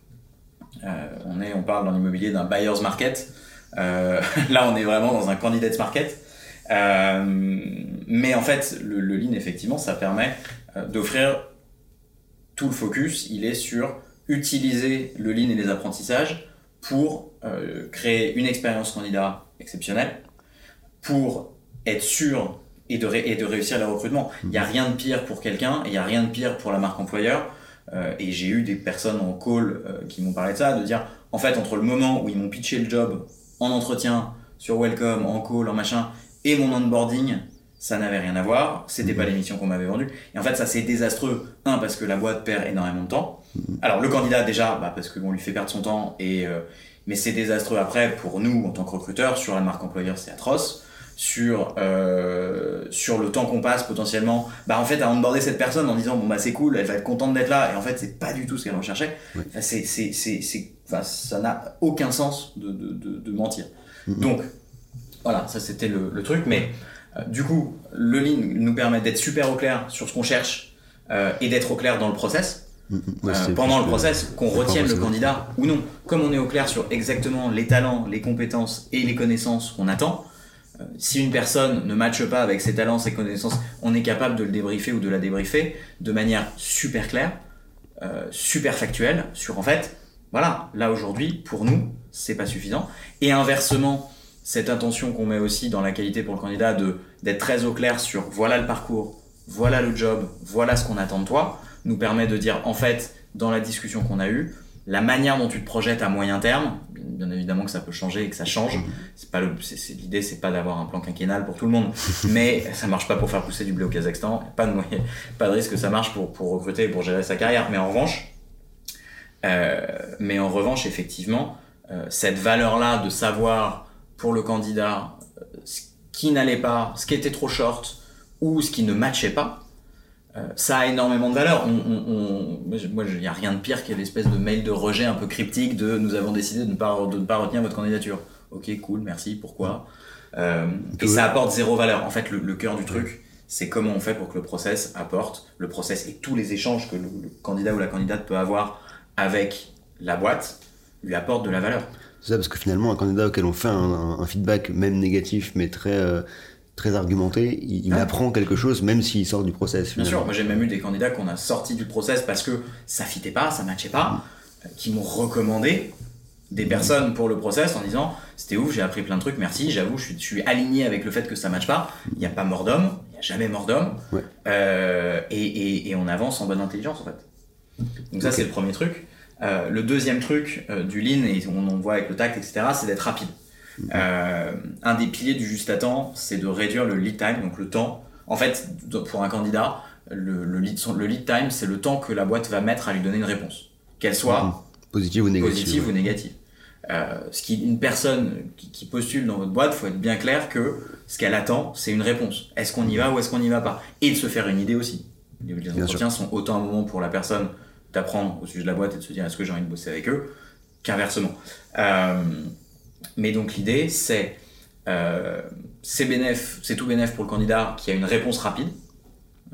Euh, on, est, on parle dans l'immobilier d'un buyer's market. Euh, là, on est vraiment dans un candidate's market. Mais en fait, le, le lean, effectivement, ça permet d'offrir tout le focus. Il est sur utiliser le lean et les apprentissages pour euh, créer une expérience candidat exceptionnelle, pour être sûr et de, ré- et de réussir le recrutement. Il n'y a rien de pire pour quelqu'un et il n'y a rien de pire pour la marque employeur. Euh, et j'ai eu des personnes en call euh, qui m'ont parlé de ça, de dire, en fait, entre le moment où ils m'ont pitché le job en entretien, sur Welcome, en call, en machin, et mon onboarding, ça n'avait rien à voir, c'était pas l'émission qu'on m'avait vendue. Et en fait, ça c'est désastreux. Un, parce que la boîte perd énormément de temps. Alors, le candidat, déjà, bah, parce qu'on lui fait perdre son temps, et, euh, mais c'est désastreux après pour nous, en tant que recruteurs, sur la marque employeur, c'est atroce. Sur, euh, sur le temps qu'on passe potentiellement, bah en fait à onboarder cette personne en disant bon bah c'est cool, elle va être contente d'être là, et en fait c'est pas du tout ce qu'elle recherchait.
Oui.
Enfin, c'est, c'est, c'est, enfin, ça n'a aucun sens de, de, de, de mentir. Donc, voilà, ça c'était le, le truc. Mais euh, du coup, le lean nous permet d'être super au clair sur ce qu'on cherche euh, et d'être au clair dans le process. Euh, pendant le process, qu'on retienne le candidat ou non. Comme on est au clair sur exactement les talents, les compétences et les connaissances qu'on attend, euh, si une personne ne matche pas avec ses talents, ses connaissances, on est capable de le débriefer ou de la débriefer de manière super claire, euh, super factuelle, sur en fait, voilà, là aujourd'hui, pour nous, c'est pas suffisant. Et inversement, cette intention qu'on met aussi dans la qualité pour le candidat de d'être très au clair sur voilà le parcours, voilà le job, voilà ce qu'on attend de toi, nous permet de dire en fait, dans la discussion qu'on a eue, la manière dont tu te projettes à moyen terme, bien évidemment que ça peut changer et que ça change. C'est pas l'idée, c'est pas d'avoir un plan quinquennal pour tout le monde, mais ça marche pas pour faire pousser du blé au Kazakhstan. Pas de moyen- pas de risque que ça marche pour pour recruter et pour gérer sa carrière. Mais en revanche, euh, mais en revanche, effectivement, euh, cette valeur-là de savoir pour le candidat euh, ce qui n'allait pas, ce qui était trop short ou ce qui ne matchait pas, euh, ça a énormément de valeur. On, on, on- moi, il n'y a rien de pire ait l'espèce de mail de rejet un peu cryptique de nous avons décidé de ne pas, de ne pas retenir votre candidature. Ok, cool, merci, pourquoi? Euh, Et ça apporte zéro valeur. En fait, le, le cœur du truc, c'est comment on fait pour que le process apporte, le process et tous les échanges que le, le candidat ou la candidate peut avoir avec la boîte lui apportent de la valeur.
C'est ça, parce que finalement, un candidat auquel on fait un, un- un feedback, même négatif, mais très, euh, très argumenté, il, il
Ouais.
apprend quelque chose, même s'il sort du process.
Bien sûr, moi j'ai même eu des candidats qu'on a sortis du process parce que ça fitait pas, ça matchait pas, euh, qui m'ont recommandé des personnes pour le process en disant c'était ouf, j'ai appris plein de trucs, merci, j'avoue, je suis, je suis aligné avec le fait que ça matche pas, il n'y a pas mort d'homme, il n'y a jamais mort d'homme,
Ouais.
Euh, et, et, et on avance en bonne intelligence en fait. Donc ça c'est le premier truc. Euh, le deuxième truc euh, du lean, et on en voit avec le tact, etc., c'est d'être rapide. Euh, un des piliers du juste à temps, c'est de réduire le lead time, donc le temps. En fait, pour un candidat, le, le lead, son- le lead time, c'est le temps que la boîte va mettre à lui donner une réponse, qu'elle soit
Mhm. Positive ou négative.
positive
ouais.
ou négative. Euh, ce qui, une personne qui, qui postule dans votre boîte, faut être bien clair que ce qu'elle attend, c'est une réponse. Est-ce qu'on y va ou est-ce qu'on n'y va pas? Et de se faire une idée aussi. Les, entretiens sont autant un moment pour la personne d'apprendre au sujet de la boîte et de se dire est-ce que j'ai envie de bosser avec eux qu'inversement. Euh, mais donc l'idée, c'est euh, c'est bénéf, c'est tout bénéf pour le candidat qui a une réponse rapide.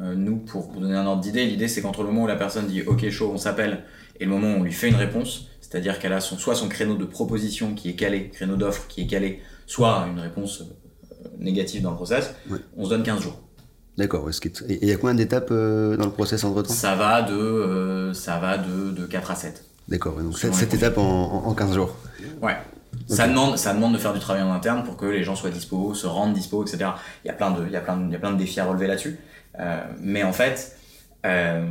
Euh, nous, pour vous donner un ordre d'idée, l'idée c'est qu'entre le moment où la personne dit OK chaud, on s'appelle, et le moment où on lui fait une réponse, c'est-à-dire qu'elle a son, soit son créneau de proposition qui est calé, créneau d'offre qui est calé, soit une réponse euh, négative dans le process, on se donne 15 jours.
D'accord. Et il y a combien d'étapes euh, dans le process entre temps?
Ça va de, euh, ça va de, de 4 à 7.
D'accord. donc cette, étape en, en 15 jours.
Ouais. Ça, demande, ça demande de faire du travail en interne pour que les gens soient dispo, se rendent dispo, etc. Il y a plein de, il y a plein de, il y a plein de défis à relever là-dessus. Euh, mais en fait, euh,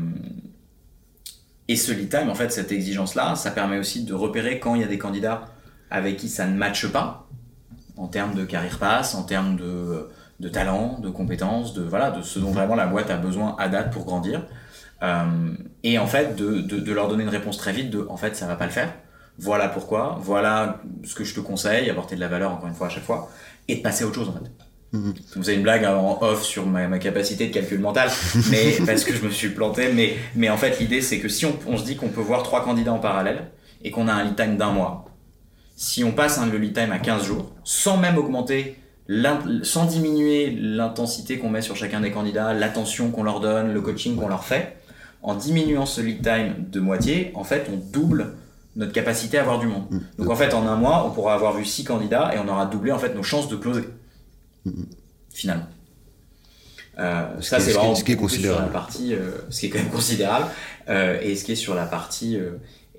et ce lead time, en fait, cette exigence-là, ça permet aussi de repérer quand il y a des candidats avec qui ça ne matche pas, en termes de carrière pass, en termes de, de talent, de compétences, de, voilà, de ce dont vraiment la boîte a besoin à date pour grandir. Euh, et en fait, de, de, de leur donner une réponse très vite de en fait, ça va pas le faire. Voilà pourquoi, voilà ce que je te conseille, apporter de la valeur encore une fois à chaque fois, et de passer à autre chose en fait. Vous avez une blague en off sur ma, ma capacité de calcul mental, mais parce que je me suis planté. Mais, mais en fait, l'idée, c'est que si on, on se dit qu'on peut voir trois candidats en parallèle et qu'on a un lead time d'un mois, si on passe un, le lead time à 15 jours, sans même augmenter, sans diminuer l'intensité qu'on met sur chacun des candidats, l'attention qu'on leur donne, le coaching qu'on leur fait, en diminuant ce lead time de moitié, en fait, on double notre capacité à avoir du monde. Donc en fait, en un mois, on pourra avoir vu six candidats et on aura doublé en fait nos chances de closer. Finalement. Euh,
Ce
ça
qui est-
c'est vraiment
ce qui est
plus sur la
considérable.
partie, euh, ce qui est quand même considérable, euh, et ce qui est sur la partie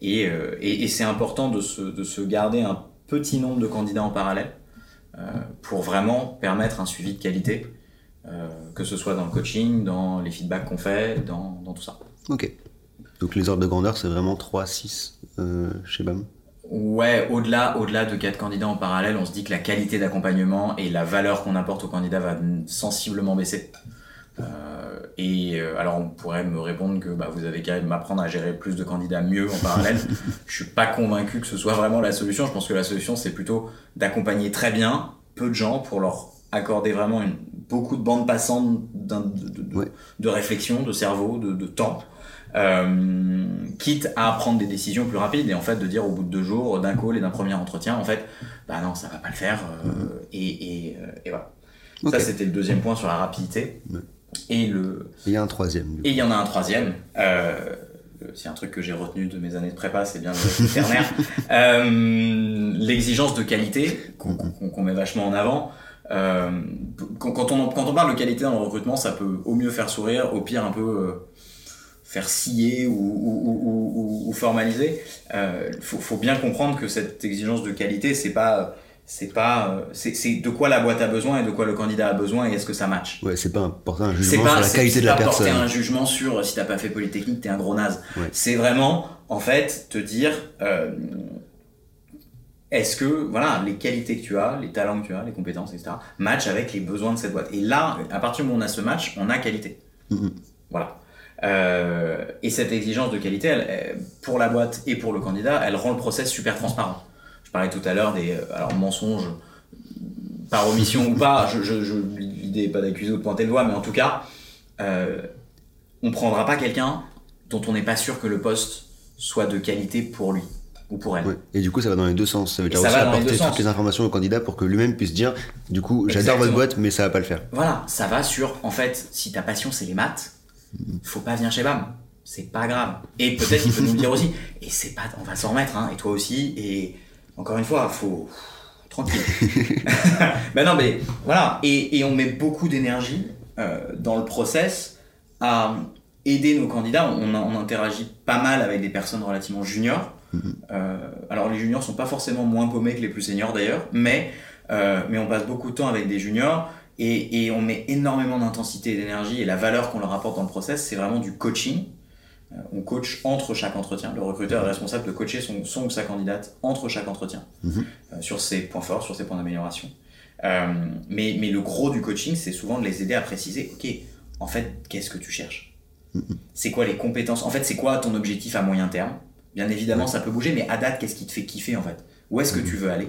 et, et, et c'est important de se, de se garder un petit nombre de candidats en parallèle pour vraiment permettre un suivi de qualité, que ce soit dans le coaching, dans les feedbacks qu'on fait, dans, dans tout ça.
Ok. Donc les ordres de grandeur, c'est vraiment 3, 6 euh, chez BAM.
Ouais, au-delà, au-delà de quatre candidats en parallèle, on se dit que la qualité d'accompagnement et la valeur qu'on apporte aux candidats va sensiblement baisser. Euh, et euh, alors on pourrait me répondre que bah, vous avez qu'à m'apprendre à gérer plus de candidats mieux en parallèle. Je suis pas convaincu que ce soit vraiment la solution. Je pense que la solution c'est plutôt d'accompagner très bien peu de gens pour leur accorder vraiment une, beaucoup de bandes passantes de, de- de-
Ouais.
de réflexion, de cerveau, de, de temps. Euh, quitte à prendre des décisions plus rapides et en fait de dire au bout de deux jours d'un call et d'un premier entretien en fait bah non ça va pas le faire euh, et, et, euh, et voilà ça c'était le deuxième point sur la rapidité et le
il y a un troisième.
et il y en a un troisième. Euh, c'est un truc que j'ai retenu de mes années de prépa, c'est bien le ternaire. Euh, L'exigence de qualité qu'on qu'on- met vachement en avant. Euh, quand, on, quand on parle de qualité dans le recrutement, ça peut au mieux faire sourire, au pire un peu faire scier ou, ou, ou, ou- ou formaliser. Euh, faut, faut bien comprendre que cette exigence de qualité, c'est pas c'est pas euh, c'est c'est de quoi la boîte a besoin et de quoi le candidat a besoin et est-ce que ça match.
Ouais, c'est pas porter un
C'est
jugement
pas,
sur la
c'est-
qualité
c'est
de la
pas porter
personne.
un jugement sur euh, si t'as pas fait Polytechnique, t'es un gros naze.
Ouais.
C'est vraiment, en fait, te dire, euh, est-ce que, voilà, les qualités que tu as, les talents que tu as, les compétences, etc., matchent avec les besoins de cette boîte. Et là, à partir du moment où on a ce match, on a qualité.
Mhm.
Voilà. Euh, et cette exigence de qualité, elle, pour la boîte et pour le candidat, elle rend le process super transparent. Je parlais tout à l'heure des euh, alors mensonges par omission ou pas. Je, je, je, L'idée n'est pas d'accuser ou de pointer le doigt, mais en tout cas, euh, on prendra pas quelqu'un dont on n'est pas sûr que le poste soit de qualité pour lui ou pour elle.
Ouais. Et du coup, ça va dans les deux sens. Ça veut dire
ça
aussi
les
apporter toutes les informations au candidat pour que lui-même puisse dire, du coup, j'adore votre boîte, mais ça va pas le faire.
Voilà, ça va sur, en fait, si ta passion c'est les maths, faut pas venir chez BAM. C'est pas grave. Et peut-être qu'il peut nous le dire aussi. Et c'est pas, on va s'en remettre, hein, et toi aussi. Et encore une fois, faut, tranquille. ben non, mais voilà. Et, et on met beaucoup d'énergie euh, dans le process à aider nos candidats. On, on interagit pas mal avec des personnes relativement juniors. Euh, alors les juniors sont pas forcément moins paumés que les plus seniors d'ailleurs, mais euh, mais on passe beaucoup de temps avec des juniors et, et on met énormément d'intensité et d'énergie et la valeur qu'on leur apporte dans le process, c'est vraiment du coaching. Euh, on coach entre chaque entretien. Le recruteur est responsable de coacher son, son ou sa candidate entre chaque entretien.
Mhm.
euh, sur ses points forts, sur ses points d'amélioration. Euh, mais, mais le gros du coaching, c'est souvent de les aider à préciser, ok, en fait, qu'est-ce que tu cherches? C'est quoi les compétences? En fait, c'est quoi ton objectif à moyen terme? Bien évidemment, ça peut bouger, mais à date, qu'est-ce qui te fait kiffer en fait? Où est-ce que tu veux aller?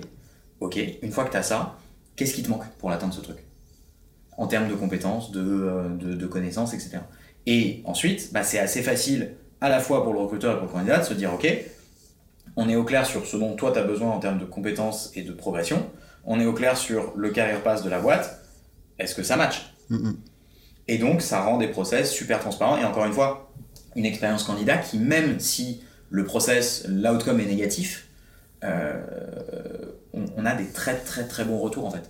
Ok, une fois que tu as ça, qu'est-ce qui te manque pour atteindre ce truc? En termes de compétences, de, euh, de, de connaissances, etc. Et ensuite, bah, c'est assez facile à la fois pour le recruteur et pour le candidat de se dire ok, on est au clair sur ce dont toi tu as besoin en termes de compétences et de progression, on est au clair sur le carrière pass de la boîte, est-ce que ça match? Et donc ça rend des process super transparents et encore une fois, une expérience candidat qui même si le process, l'outcome est négatif, euh, on, on a des très très très bons retours en fait.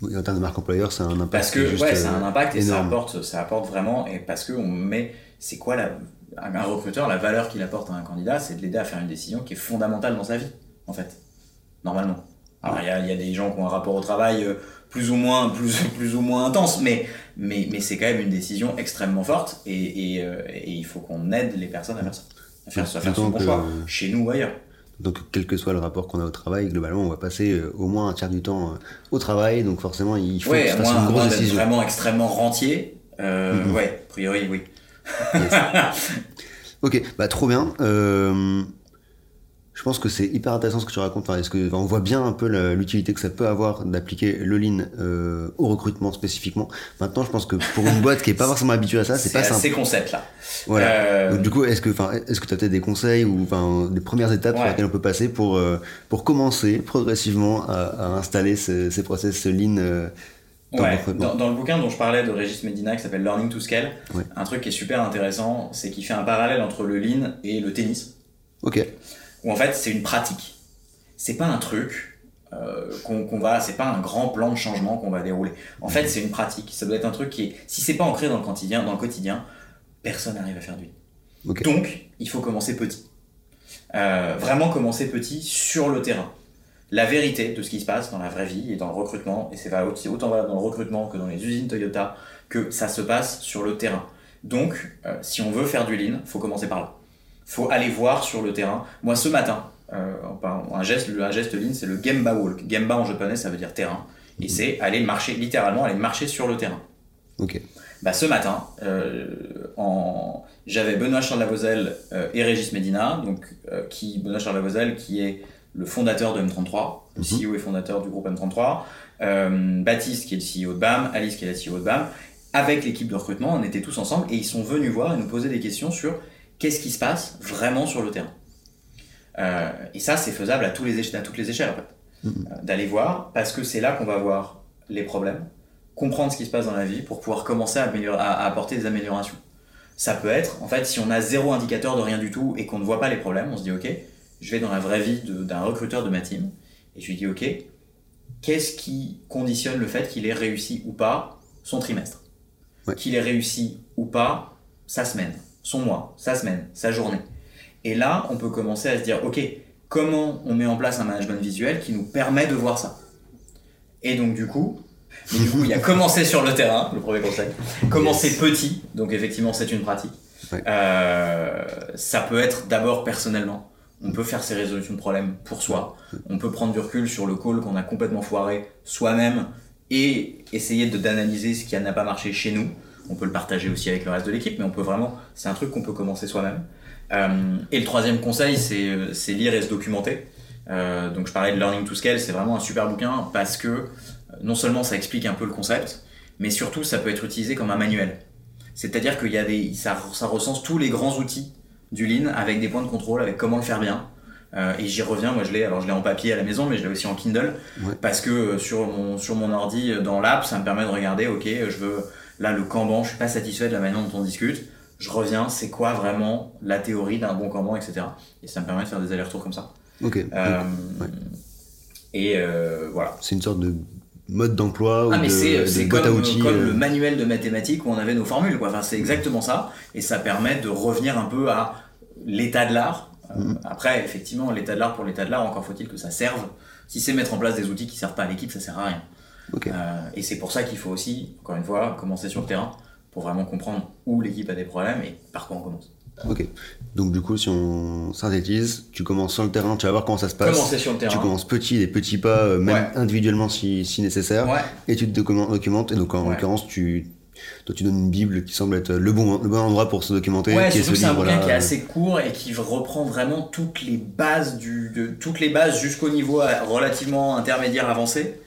Oui, en termes de marque employeur, c'est un impact.
Parce que
juste,
ouais, ça a un impact et ça apporte, ça apporte vraiment, et parce que on met, c'est quoi la, un recruteur, la valeur qu'il apporte à un candidat, c'est de l'aider à faire une décision qui est fondamentale dans sa vie, en fait, normalement. Alors il y a, y a des gens qui ont un rapport au travail euh, plus ou moins, plus, plus ou moins intense, mais, mais, mais c'est quand même une décision extrêmement forte, et, et, euh, et il faut qu'on aide les personnes à faire ça, à faire, à faire son bon choix, chez nous ou ailleurs.
Donc, quel que soit le rapport qu'on a au travail, globalement, on va passer euh, au moins un tiers du temps euh, au travail. Donc, forcément, il faut
Ouais,
que tu
à
fasses
moins,
une grosse décision.
vraiment extrêmement rentier, euh,
Mhm.
ouais, a priori, oui.
Ok, bah trop bien. Euh, je pense que c'est hyper intéressant ce que tu racontes. Enfin, est-ce que, on voit bien un peu l'utilité que ça peut avoir d'appliquer le lean euh, au recrutement spécifiquement. Maintenant, je pense que pour une boîte qui est pas forcément habituée à ça, c'est pas simple.
Ces concepts-là.
Voilà. Euh, Donc, du coup, est-ce que, enfin, est-ce que tu as peut-être des conseils ou enfin des premières étapes sur lesquelles on peut passer pour euh, pour commencer progressivement à, à installer ces, ces process lean
dans, ouais, dans, dans, le bouquin dont je parlais de Régis Medina qui s'appelle Learning to Scale, un truc qui est super intéressant, c'est qu'il fait un parallèle entre le lean et le tennis.
Ok
où en fait c'est une pratique. C'est pas un truc euh, qu'on va, c'est pas un grand plan de changement qu'on va dérouler. En fait, c'est une pratique. Ça doit être un truc qui est, si c'est pas ancré dans le quotidien, dans le quotidien, personne n'arrive à faire du Donc, il faut commencer petit. Euh, vraiment commencer petit sur le terrain. La vérité de ce qui se passe dans la vraie vie et dans le recrutement, et c'est autant valable dans le recrutement que dans les usines Toyota, que ça se passe sur le terrain. Donc, euh, si on veut faire du lean, faut commencer par là faut aller voir sur le terrain. Moi, ce matin, euh, un geste, un geste lean, c'est le Gemba Walk. Gemba en japonais, ça veut dire terrain. Et c'est aller marcher, littéralement, aller marcher sur le terrain.
Ok.
Bah, ce matin, euh, en... j'avais Benoît Charles Lavozelle euh, et Régis Medina, donc qui Benoît Charles qui est le fondateur de M33, le mhm. CEO et fondateur du groupe M33, euh, Baptiste qui est le CEO de BAM, Alice qui est la CEO de BAM. Avec l'équipe de recrutement, on était tous ensemble et ils sont venus voir et nous poser des questions sur qu'est-ce qui se passe vraiment sur le terrain. Euh, et ça, c'est faisable à, tous les à toutes les échelles, en fait. Mm-hmm. Euh, d'aller voir, parce que c'est là qu'on va voir les problèmes, comprendre ce qui se passe dans la vie pour pouvoir commencer à, à, apporter des améliorations. Ça peut être, en fait, si on a zéro indicateur de rien du tout et qu'on ne voit pas les problèmes, on se dit, OK, je vais dans la vraie vie d'un recruteur de ma team et je lui dis, OK, qu'est-ce qui conditionne le fait qu'il ait réussi ou pas son trimestre? Qu'il ait réussi ou pas sa semaine? Son mois, sa semaine, sa journée. Et là, on peut commencer à se dire, OK, comment on met en place un management visuel qui nous permet de voir ça? Et donc, du coup, du coup, il y a commencer sur le terrain, le premier conseil. Commencer petit, donc effectivement, c'est une pratique. Euh, ça peut être d'abord personnellement. On peut faire ses résolutions de problèmes pour soi. On peut prendre du recul sur le call qu'on a complètement foiré soi-même et essayer d'analyser ce qui n'a pas marché chez nous on peut le partager aussi avec le reste de l'équipe, mais on peut vraiment, c'est un truc qu'on peut commencer soi-même. Euh, et le troisième conseil, c'est lire et se documenter. Euh, donc je parlais de Learning to Scale, c'est vraiment un super bouquin parce que euh, non seulement ça explique un peu le concept, mais surtout ça peut être utilisé comme un manuel. C'est-à-dire qu'il y a des, ça, ça, recense tous les grands outils du Lean avec des points de contrôle, avec comment le faire bien. Euh, et j'y reviens, moi je l'ai, alors je l'ai en papier à la maison, mais je l'ai aussi en Kindle parce que sur mon sur mon ordi dans l'app, ça me permet de regarder, ok, je veux Là, le Kanban, je suis pas satisfait de la manière dont on discute. Je reviens, c'est quoi vraiment la théorie d'un bon Kanban, etc. Et ça me permet de faire des allers-retours comme ça.
Ok. Euh,
et euh, voilà.
C'est une sorte de mode d'emploi
ah, mais
c'est
comme,
à outils,
comme le euh. manuel de mathématiques où on avait nos formules. Quoi. Enfin, c'est exactement ça. Et ça permet de revenir un peu à l'état de l'art. Mm-hmm. Après, effectivement, l'état de l'art pour l'état de l'art, encore faut-il que ça serve. Si c'est mettre en place des outils qui servent pas à l'équipe, ça sert à rien. Euh, et c'est pour ça qu'il faut aussi, encore une fois, commencer sur le terrain pour vraiment comprendre où l'équipe a des problèmes et par quoi on commence.
Ok. Donc du coup, si on synthétise, tu commences sur le terrain, tu vas voir comment ça se passe.
Commencer sur le terrain.
Tu commences petit, des petits pas, euh, même individuellement si, si nécessaire.
Ouais.
Et tu te documentes. Et donc en l'occurrence, tu, toi, tu donnes une bible qui semble être le bon, le bon endroit pour se documenter.
Ouais, surtout c'est un bouquin qui est assez court et qui reprend vraiment toutes les bases du, de, toutes les bases jusqu'au niveau relativement intermédiaire avancé.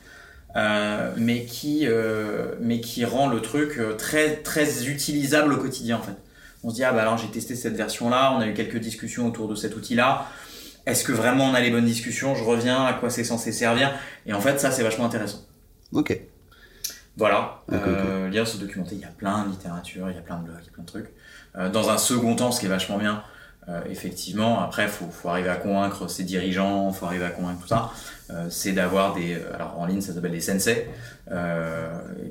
Euh, mais qui euh, mais qui rend le truc euh, très très utilisable au quotidien en fait. On se dit ah bah alors j'ai testé cette version là, on a eu quelques discussions autour de cet outil là. Est-ce que vraiment on a les bonnes discussions? Je reviens à quoi c'est censé servir? Et en fait ça c'est vachement intéressant.
Ok.
Voilà, euh, lire, se documenter, il y a plein de littérature, il y a plein de blogs, il y a plein de trucs. Dans un second temps, ce qui est vachement bien, effectivement, après, faut, faut arriver à convaincre ses dirigeants, faut arriver à convaincre tout ça. Euh, c'est d'avoir des, euh, alors en ligne, ça s'appelle des sensei,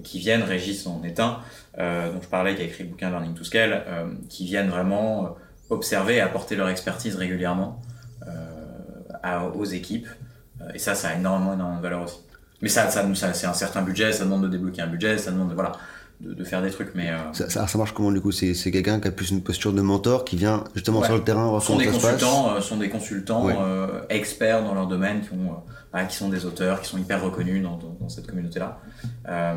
qui viennent, Régis en est un, dont je parlais, qui a écrit le bouquin Learning to Scale, qui viennent vraiment observer et apporter leur expertise régulièrement aux équipes. et ça, ça a énormément, énormément de valeur aussi. Mais ça, ça, ça c'est un certain budget, ça demande de débloquer un budget, ça demande de, voilà de, de, faire des trucs. Mais euh...
ça, ça, ça, marche comment du coup? C'est quelqu'un qui a plus une posture de mentor qui vient justement ouais. sur le terrain voir
sont
des
consultants, euh, sont des consultants ouais. euh, experts dans leur domaine qui ont, euh, qui sont des auteurs, qui sont hyper reconnus dans, dans, dans cette communauté-là euh,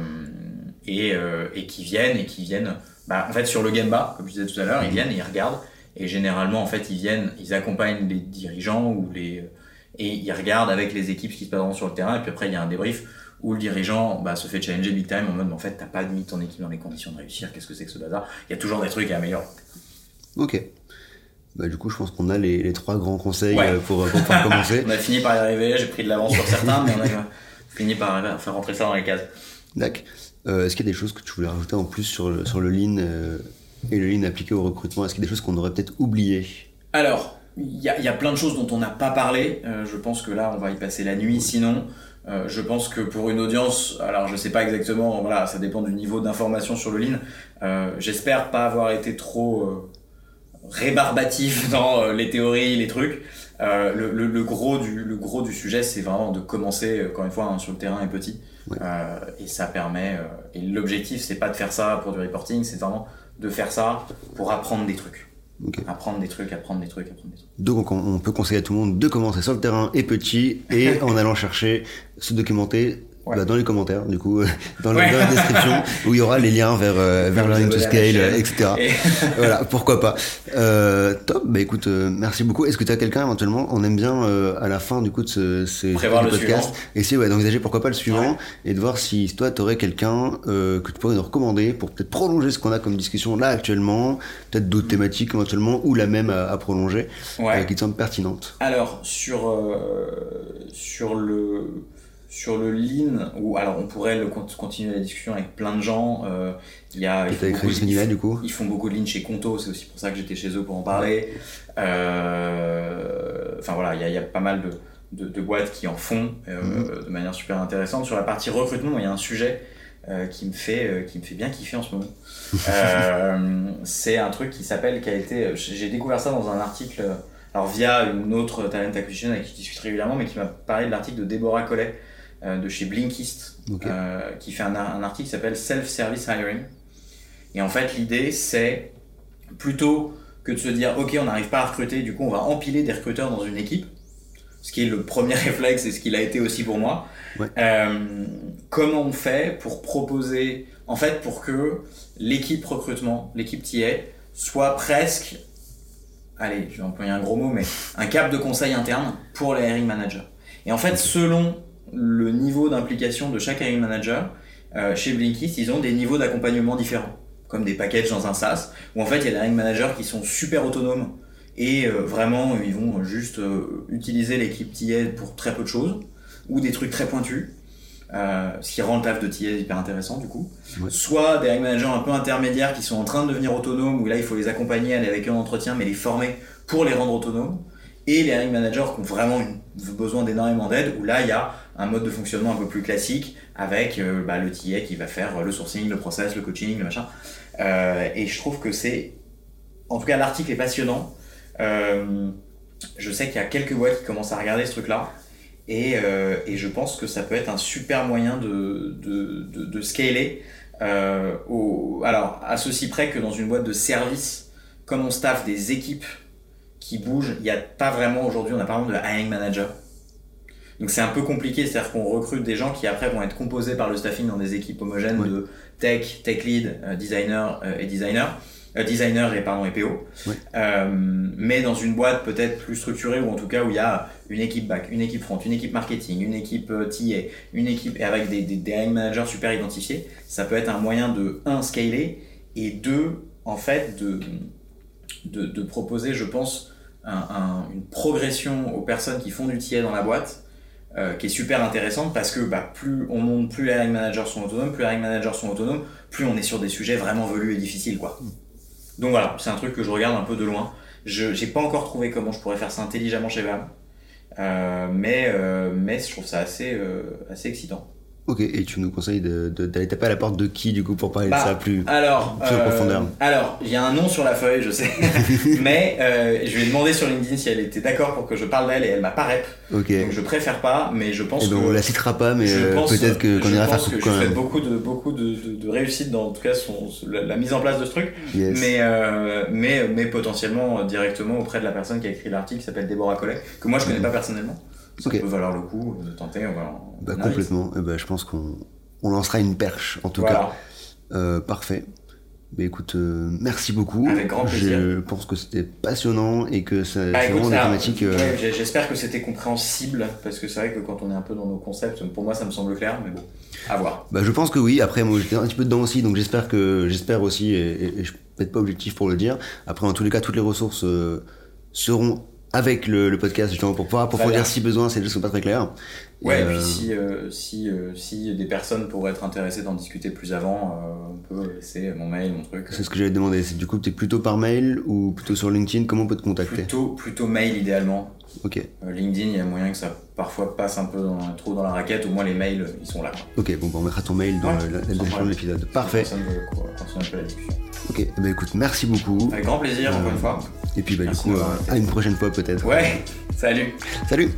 et, et qui viennent et qui viennent. Bah, en fait, sur le Gemba, comme je disais tout à l'heure, ils viennent et ils regardent Et généralement, en fait, ils viennent, ils accompagnent les dirigeants ou les et ils regardent avec les équipes ce qui se passe sur le terrain. Et puis après, il y a un débrief où le dirigeant bah, se fait challenger big time en mode en fait, t'as pas mis ton équipe dans les conditions de réussir. Qu'est-ce que c'est que ce bazar? Il y a toujours des trucs à améliorer.
Ok. Bah, du coup, je pense qu'on a les, les, trois grands conseils euh, pour, pour pouvoir commencer.
on a fini par y arriver. J'ai pris de l'avance sur certains, mais on a fini par faire rentrer ça dans les cases.
D'accord. Euh, Est-ce qu'il y a des choses que tu voulais rajouter en plus sur le, sur le lean euh, et le lean appliqué au recrutement? Est-ce qu'il y a des choses qu'on aurait peut-être oubliées?
Alors, il y a, y a, plein de choses dont on n'a pas parlé. Euh, je pense que là, on va y passer la nuit. Sinon, euh, je pense que pour une audience, alors je sais pas exactement, voilà, ça dépend du niveau d'information sur le lean. Euh, J'espère pas avoir été trop euh, rébarbatif dans euh, les théories, les trucs. Euh, le, le, le, gros du, le gros du sujet, c'est vraiment de commencer, encore une fois, hein, sur le terrain est petit. Ouais. et ça permet. et l'objectif, c'est pas de faire ça pour du reporting, c'est vraiment de faire ça pour apprendre des trucs. Okay. Apprendre des trucs, apprendre des trucs, apprendre des trucs.
Donc on, on, peut conseiller à tout le monde de commencer sur le terrain et petit et en allant chercher, se documenter ouais. bah, dans les commentaires, du coup, dans, ouais. la, dans la description, où il y aura les liens vers, euh, vers Learning to Scale, etc. Et... voilà, pourquoi pas. Euh, top, bah écoute, euh, merci beaucoup. Est-ce que tu as quelqu'un éventuellement, on aime bien euh, à la fin du coup de ce, ce podcast, essayer ouais, d'envisager pourquoi pas le suivant et de voir si toi tu aurais quelqu'un que tu pourrais nous recommander pour peut-être prolonger ce qu'on a comme discussion là actuellement, peut-être d'autres thématiques éventuellement ou la même à, à prolonger, qui te semble pertinente.
Alors, sur, sur le sur le lean, ou alors on pourrait le, continuer la discussion avec plein de gens. Euh, il y a,
ils font, beaucoup,
ils,
du coup?
ils font beaucoup de lean chez Conto, c'est aussi pour ça que j'étais chez eux pour en parler. Euh, enfin voilà, il y, a, il y, a, pas mal de, de, de, boîtes qui en font euh, mm -hmm. de manière super intéressante. Sur la partie recrutement, il y a un sujet qui me fait qui me fait bien kiffer en ce moment. c'est un truc qui s'appelle, qui a été, j'ai découvert ça dans un article. Alors via une autre talent acquisition avec qui je discute régulièrement, mais qui m'a parlé de l'article de Deborah Collet, de chez Blinkist, okay. euh, qui fait un, un article qui s'appelle Self-Service Hiring. Et en fait, l'idée, c'est plutôt que de se dire, OK, on n'arrive pas à recruter, du coup, on va empiler des recruteurs dans une équipe, ce qui est le premier réflexe et ce qu'il a été aussi pour moi.
Ouais.
Euh, comment on fait pour proposer, en fait, pour que l'équipe recrutement, l'équipe TA, soit presque, allez, je vais employer un gros mot, mais un cap de conseil interne pour les hiring managers. Et en fait, selon le niveau d'implication de chaque hiring manager, euh, chez Blinkist, ils ont des niveaux d'accompagnement différents, comme des packages dans un SaaS, où en fait il y a des hiring managers qui sont super autonomes et euh, vraiment ils vont juste euh, utiliser l'équipe TA pour très peu de choses, ou des trucs très pointus, euh, ce qui rend le taf de TA hyper intéressant du coup.
Ouais.
Soit des hiring managers un peu intermédiaires qui sont en train de devenir autonomes, où là il faut les accompagner, aller avec eux en entretien, mais les former pour les rendre autonomes. Et les hiring managers qui ont vraiment une, besoin d'énormément d'aide, où là il y a un mode de fonctionnement un peu plus classique avec euh, bah, le TA qui va faire le sourcing, le process, le coaching, le machin. Euh, et je trouve que c'est, en tout cas, l'article est passionnant. Euh, je sais qu'il y a quelques boîtes qui commencent à regarder ce truc-là. Et, euh, et, je pense que ça peut être un super moyen de, de, scaler. Euh, alors, à ceci près que dans une boîte de service, comme on staff des équipes qui bougent, il n'y a pas vraiment aujourd'hui, on a pas vraiment de hiring manager. Donc c'est un peu compliqué, c'est-à-dire qu'on recrute des gens qui après vont être composés par le staffing dans des équipes homogènes
ouais.
de tech, tech lead, euh, designer euh, et designer, euh, designer et pardon et PO.
Ouais.
mais dans une boîte peut-être plus structurée ou en tout cas où il y a une équipe back, une équipe front, une équipe marketing, une équipe TA, une équipe et avec des, des, managers super identifiés, ça peut être un moyen de un scaler et deux en fait de de, de proposer, je pense, un, un, une progression aux personnes qui font du TA dans la boîte euh, qui est super intéressante parce que bah, plus on monte, plus les hiring managers sont autonomes, plus les hiring managers sont autonomes, plus on est sur des sujets vraiment velus et difficiles. quoi. Donc voilà, c'est un truc que je regarde un peu de loin. Je n'ai pas encore trouvé comment je pourrais faire ça intelligemment chez VAM, euh, mais, euh, mais je trouve ça assez, euh, assez excitant.
Ok, et tu nous conseilles d'aller de, de, taper à la porte de qui du coup pour parler
bah,
de ça plus,
alors,
plus en
euh,
profondeur?
Alors, il y a un nom sur la feuille, je sais, mais euh, je lui ai demandé sur LinkedIn si elle était d'accord pour que je parle d'elle et elle m'a pas rep.
Ok.
Donc je préfère pas, mais je pense
et ben,
que.
on la citera pas, mais euh, peut-être qu'on qu ira faire
que je souhaite beaucoup de beaucoup de, de, de, réussite dans en tout cas son, la, la, mise en place de ce truc,
yes.
mais euh, mais mais potentiellement directement auprès de la personne qui a écrit l'article qui s'appelle Déborah Collet, que moi je connais mmh. pas personnellement. Ça
okay.
peut valoir le coup de tenter. On va,
bah, complètement. Et bah, je pense qu'on on lancera une perche en tout
voilà.
cas. Euh, parfait. Bah écoute, euh, merci beaucoup.
Avec grand plaisir.
Je pense que c'était passionnant et que ça-
Bah,
c'est vraiment des thématiques. euh,
ouais, J'espère que c'était compréhensible, parce que c'est vrai que quand on est un peu dans nos concepts, pour moi ça me semble clair, mais bon, à voir.
Bah, je pense que oui. Après, moi, j'étais un petit peu dedans aussi, donc j'espère que j'espère aussi, et, et- et je suis peut-être pas objectif pour le dire. Après, en tous les cas, toutes les ressources euh, seront avec le, le podcast justement pour pouvoir approfondir si besoin. C'est juste pas très clair.
Ouais, et
euh,
puis si, euh, si, euh, si des personnes pourraient être intéressées d'en discuter plus avant, euh, on peut laisser mon mail, mon truc.
C'est ce que j'allais te demander. C'est du coup, t'es plutôt par mail ou plutôt sur LinkedIn? Comment on peut te contacter?
Plutôt, plutôt mail idéalement.
Ok,
Euh, LinkedIn, il y a moyen que ça parfois passe un peu dans, trop dans la raquette, au moins les mails, ils sont là.
ok. Bon, bah, on mettra ton mail dans
Ouais,
le- la, description de l'épisode. Parfait.
Ça me quoi, continuer un peu la discussion.
Ok. Ben, écoute, merci beaucoup.
Avec grand plaisir,
Euh,
encore une fois.
Et puis, bah, du coup, euh, à une prochaine fois peut-être.
Ouais, salut
Salut